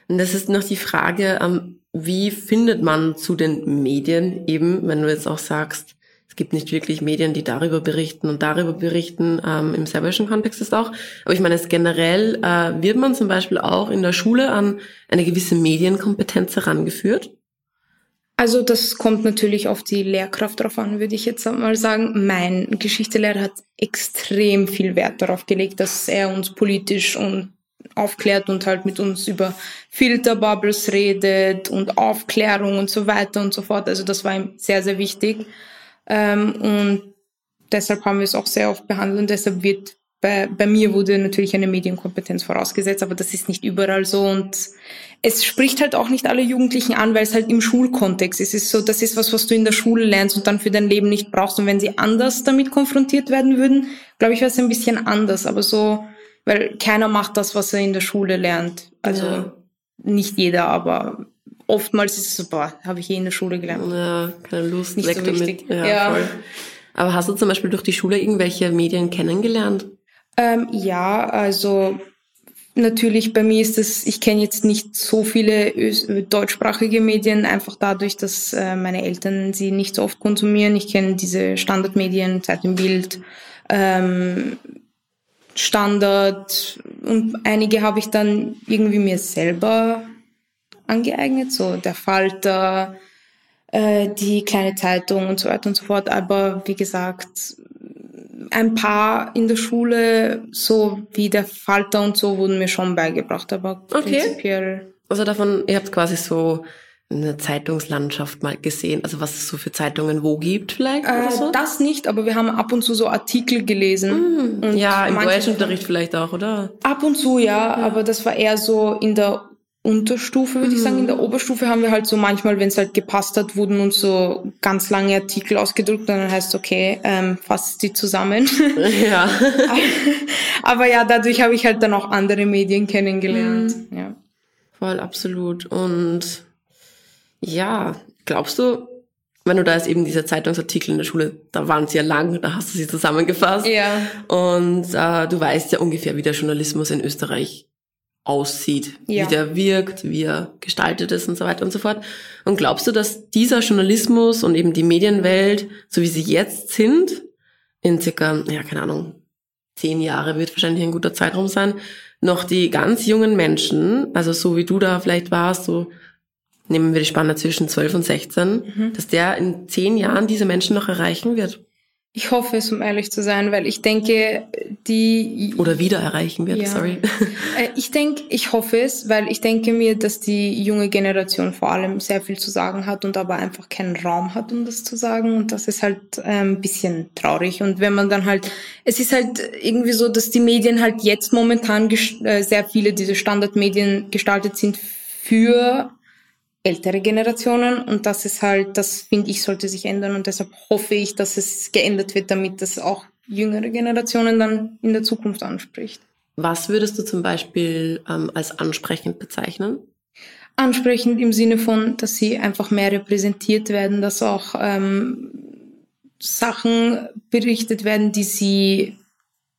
Und das ist noch die Frage, ähm, wie findet man zu den Medien eben, wenn du jetzt auch sagst, es gibt nicht wirklich Medien, die darüber berichten und darüber berichten, ähm, im serbischen Kontext ist auch. Aber ich meine, es generell äh, wird man zum Beispiel auch in der Schule an eine gewisse Medienkompetenz herangeführt. Also das kommt natürlich auf die Lehrkraft drauf an, würde ich jetzt mal sagen. Mein Geschichtslehrer hat extrem viel Wert darauf gelegt, dass er uns politisch und aufklärt und halt mit uns über Filterbubbles redet und Aufklärung und so weiter und so fort. Also das war ihm sehr, sehr wichtig. Ähm, und deshalb haben wir es auch sehr oft behandelt und deshalb wird bei, bei mir wurde natürlich eine Medienkompetenz vorausgesetzt, aber das ist nicht überall so und es spricht halt auch nicht alle Jugendlichen an, weil es halt im Schulkontext ist. Es ist so, das ist was, was du in der Schule lernst und dann für dein Leben nicht brauchst. Und wenn sie anders damit konfrontiert werden würden, glaube ich, wäre es ein bisschen anders. Aber so, weil keiner macht das, was er in der Schule lernt. Also ja. nicht jeder, aber oftmals ist es so, boah, habe ich eh in der Schule gelernt. Ja, keine Lust, nicht so wichtig. Ja, ja. Voll. Aber hast du zum Beispiel durch die Schule irgendwelche Medien kennengelernt? Ähm, ja, also natürlich bei mir ist es, ich kenne jetzt nicht so viele deutschsprachige Medien, einfach dadurch, dass äh, meine Eltern sie nicht so oft konsumieren. Ich kenne diese Standardmedien, Zeit im Bild, ähm, Standard und einige habe ich dann irgendwie mir selber angeeignet, so der Falter, äh, die kleine Zeitung und so weiter und so fort. Aber wie gesagt, ein paar in der Schule, so wie der Falter und so, wurden mir schon beigebracht, aber okay. prinzipiell. Also davon, ihr habt quasi so eine Zeitungslandschaft mal gesehen, also was es so für Zeitungen wo gibt vielleicht äh, oder so? Das nicht, aber wir haben ab und zu so Artikel gelesen. Mm, ja, im Deutschunterricht vielleicht auch, oder? Ab und zu, ja, ja, aber das war eher so in der Unterstufe, würde mhm. ich sagen. In der mhm. Oberstufe haben wir halt so manchmal, wenn es halt gepasst hat, wurden uns so ganz lange Artikel ausgedruckt und dann heißt okay, ähm, fasst die zusammen. Ja. Aber ja, dadurch habe ich halt dann auch andere Medien kennengelernt. Mhm. Ja. Voll, absolut. Und ja, glaubst du, wenn du da ist eben diese Zeitungsartikel in der Schule, da waren sie ja lang, da hast du sie zusammengefasst. Ja. Und äh, du weißt ja ungefähr, wie der Journalismus in Österreich aussieht, ja. wie der wirkt, wie er gestaltet ist und so weiter und so fort. Und glaubst du, dass dieser Journalismus und eben die Medienwelt, so wie sie jetzt sind, in circa, ja, keine Ahnung, zehn Jahre wird wahrscheinlich ein guter Zeitraum sein, noch die ganz jungen Menschen, also so wie du da vielleicht warst, so nehmen wir die Spanne zwischen 12 und 16, mhm. dass der in zehn Jahren diese Menschen noch erreichen wird? Ich hoffe es, um ehrlich zu sein, weil ich denke, die... Oder wieder erreichen wird, ja. sorry. Äh, ich denke, ich hoffe es, weil ich denke mir, dass die junge Generation vor allem sehr viel zu sagen hat und aber einfach keinen Raum hat, um das zu sagen. Und das ist halt ein bisschen traurig. Und wenn man dann halt... Es ist halt irgendwie so, dass die Medien halt jetzt momentan äh, sehr viele diese Standardmedien gestaltet sind für ältere Generationen und das ist halt, das finde ich, sollte sich ändern und deshalb hoffe ich, dass es geändert wird, damit das auch jüngere Generationen dann in der Zukunft anspricht. Was würdest du zum Beispiel ähm, als ansprechend bezeichnen? Ansprechend im Sinne von, dass sie einfach mehr repräsentiert werden, dass auch ähm, Sachen berichtet werden, die sie,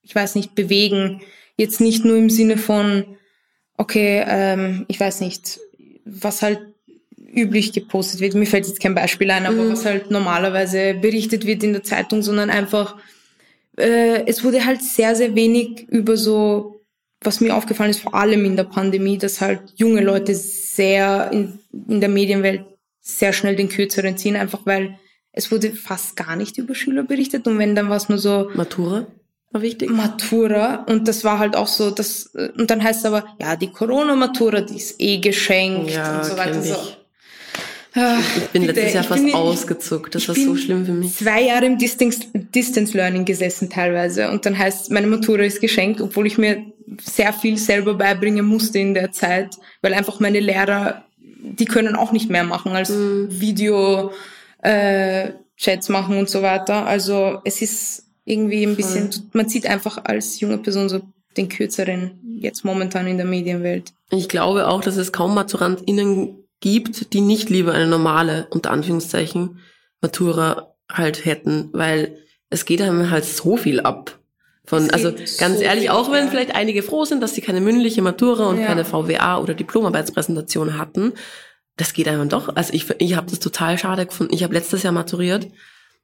ich weiß nicht, bewegen. Jetzt nicht nur im Sinne von, okay, ähm, ich weiß nicht, was halt üblich gepostet wird. Mir fällt jetzt kein Beispiel ein, aber mhm. was halt normalerweise berichtet wird in der Zeitung, sondern einfach, äh, es wurde halt sehr, sehr wenig über so, was mir aufgefallen ist, vor allem in der Pandemie, dass halt junge Leute sehr in, in der Medienwelt sehr schnell den Kürzeren ziehen, einfach weil es wurde fast gar nicht über Schüler berichtet und wenn dann war es nur so Matura war wichtig. Matura und das war halt auch so, das und dann heißt es aber ja die Corona Matura, die ist eh geschenkt ja, und so weiter. So, ich bin bitte, letztes Jahr fast bin, ausgezuckt. Das war so schlimm für mich. Zwei Jahre im Distance, Distance Learning gesessen teilweise. Und dann heißt, meine Matura ist geschenkt, obwohl ich mir sehr viel selber beibringen musste in der Zeit, weil einfach meine Lehrer, die können auch nicht mehr machen als mhm. Video, äh, Chats machen und so weiter. Also es ist irgendwie ein bisschen, Voll. man sieht einfach als junge Person so den kürzeren jetzt momentan in der Medienwelt. Ich glaube auch, dass es kaum MaturantInnen gibt, die nicht lieber eine normale, unter Anführungszeichen, Matura halt hätten, weil es geht einem halt so viel ab. Von, also ganz so ehrlich, auch wenn vielleicht einige froh sind, dass sie keine mündliche Matura und ja. keine VWA oder Diplomarbeitspräsentation hatten, das geht einem doch. Also ich, ich habe das total schade gefunden. Ich habe letztes Jahr maturiert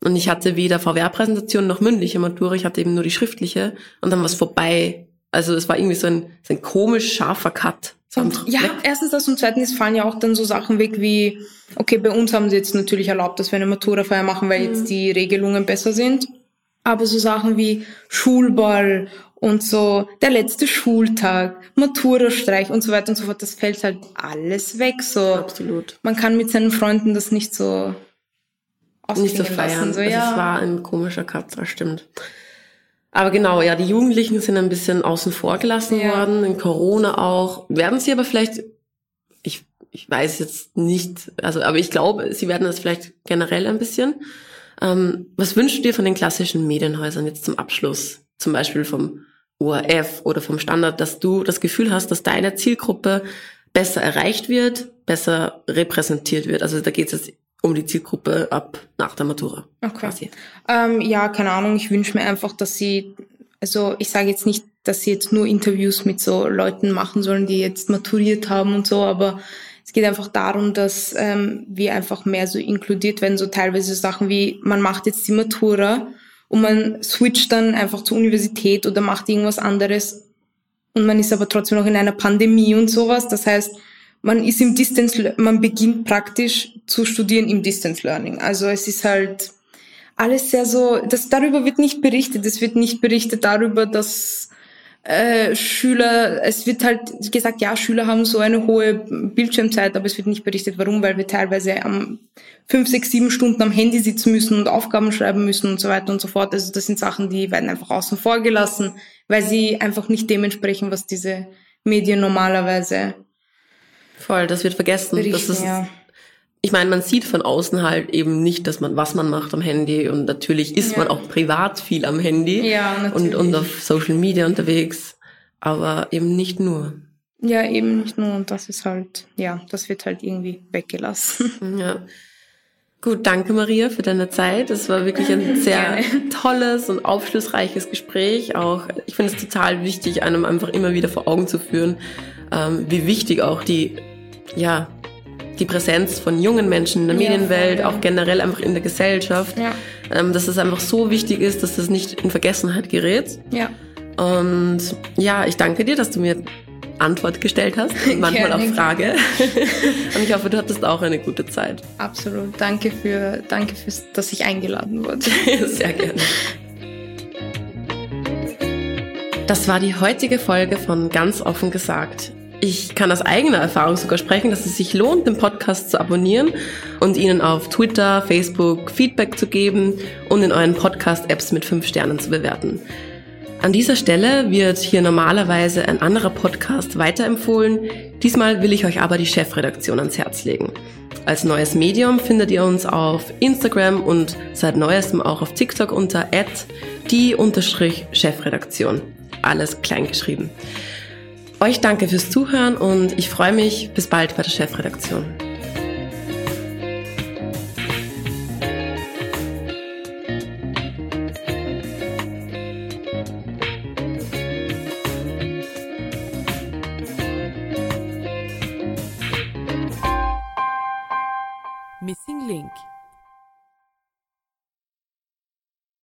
und ich hatte weder VWA-Präsentation noch mündliche Matura. Ich hatte eben nur die schriftliche und dann war es vorbei. Also es war irgendwie so ein, so ein komisch scharfer Cut. Und ja, erstens das und zweitens fallen ja auch dann so Sachen weg wie, okay, bei uns haben sie jetzt natürlich erlaubt, dass wir eine Maturafeier machen, weil mhm. jetzt die Regelungen besser sind. Aber so Sachen wie Schulball und so der letzte Schultag, Maturastreich und so weiter und so fort, das fällt halt alles weg. So absolut. Man kann mit seinen Freunden das nicht so nicht so feiern. Lassen, so, ja. also es war ein komischer Cut, das stimmt. Aber genau, ja, die Jugendlichen sind ein bisschen außen vor gelassen ja. worden, in Corona auch. Werden sie aber vielleicht, ich, ich weiß jetzt nicht, also, aber ich glaube, sie werden das vielleicht generell ein bisschen. Ähm, was wünschst du dir von den klassischen Medienhäusern jetzt zum Abschluss? Zum Beispiel vom ORF oder vom Standard, dass du das Gefühl hast, dass deine Zielgruppe besser erreicht wird, besser repräsentiert wird. Also da geht es jetzt um die Zielgruppe ab nach der Matura. Okay. Ähm, ja, keine Ahnung. Ich wünsche mir einfach, dass sie, also ich sage jetzt nicht, dass sie jetzt nur Interviews mit so Leuten machen sollen, die jetzt maturiert haben und so, aber es geht einfach darum, dass ähm, wir einfach mehr so inkludiert werden, so teilweise Sachen wie, man macht jetzt die Matura und man switcht dann einfach zur Universität oder macht irgendwas anderes und man ist aber trotzdem noch in einer Pandemie und sowas. Das heißt, man ist im Distance, man beginnt praktisch zu studieren im Distance Learning. Also es ist halt alles sehr so, das, darüber wird nicht berichtet. Es wird nicht berichtet darüber, dass äh, Schüler, es wird halt gesagt, ja, Schüler haben so eine hohe Bildschirmzeit, aber es wird nicht berichtet, warum, weil wir teilweise am fünf, sechs, sieben Stunden am Handy sitzen müssen und Aufgaben schreiben müssen und so weiter und so fort. Also das sind Sachen, die werden einfach außen vor gelassen, weil sie einfach nicht dementsprechend, was diese Medien normalerweise Voll, das wird vergessen. Berichten, das ist, ja. Ich meine, man sieht von außen halt eben nicht, dass man, was man macht am Handy und natürlich ist Ja. man auch privat viel am Handy Ja, und, natürlich. und auf Social Media unterwegs, aber eben nicht nur. Ja, eben nicht nur. Und das ist halt, ja, das wird halt irgendwie weggelassen. Ja. Gut, danke Maria für deine Zeit. Es war wirklich ein sehr tolles und aufschlussreiches Gespräch. Auch ich finde es total wichtig, einem einfach immer wieder vor Augen zu führen, ähm, wie wichtig auch die, ja, die Präsenz von jungen Menschen in der Ja, Medienwelt, voll, ja. auch generell einfach in der Gesellschaft, Ja. ähm, dass es einfach so wichtig ist, dass das nicht in Vergessenheit gerät. Ja. Und ja, ich danke dir, dass du mir Antwort gestellt hast und manchmal auch Frage. und ich hoffe, du hattest auch eine gute Zeit. Absolut. Danke für, danke fürs, dass ich eingeladen wurde. Sehr gerne. Das war die heutige Folge von Ganz offen gesagt. Ich kann aus eigener Erfahrung sogar sprechen, dass es sich lohnt, den Podcast zu abonnieren und Ihnen auf Twitter, Facebook Feedback zu geben und in euren Podcast-Apps mit fünf Sternen zu bewerten. An dieser Stelle wird hier normalerweise ein anderer Podcast weiterempfohlen. Diesmal will ich euch aber die Chefredaktion ans Herz legen. Als neues Medium findet ihr uns auf Instagram und seit neuestem auch auf TikTok unter die-chefredaktion. Alles klein geschrieben. Euch danke fürs Zuhören und ich freue mich bis bald bei der Chefredaktion.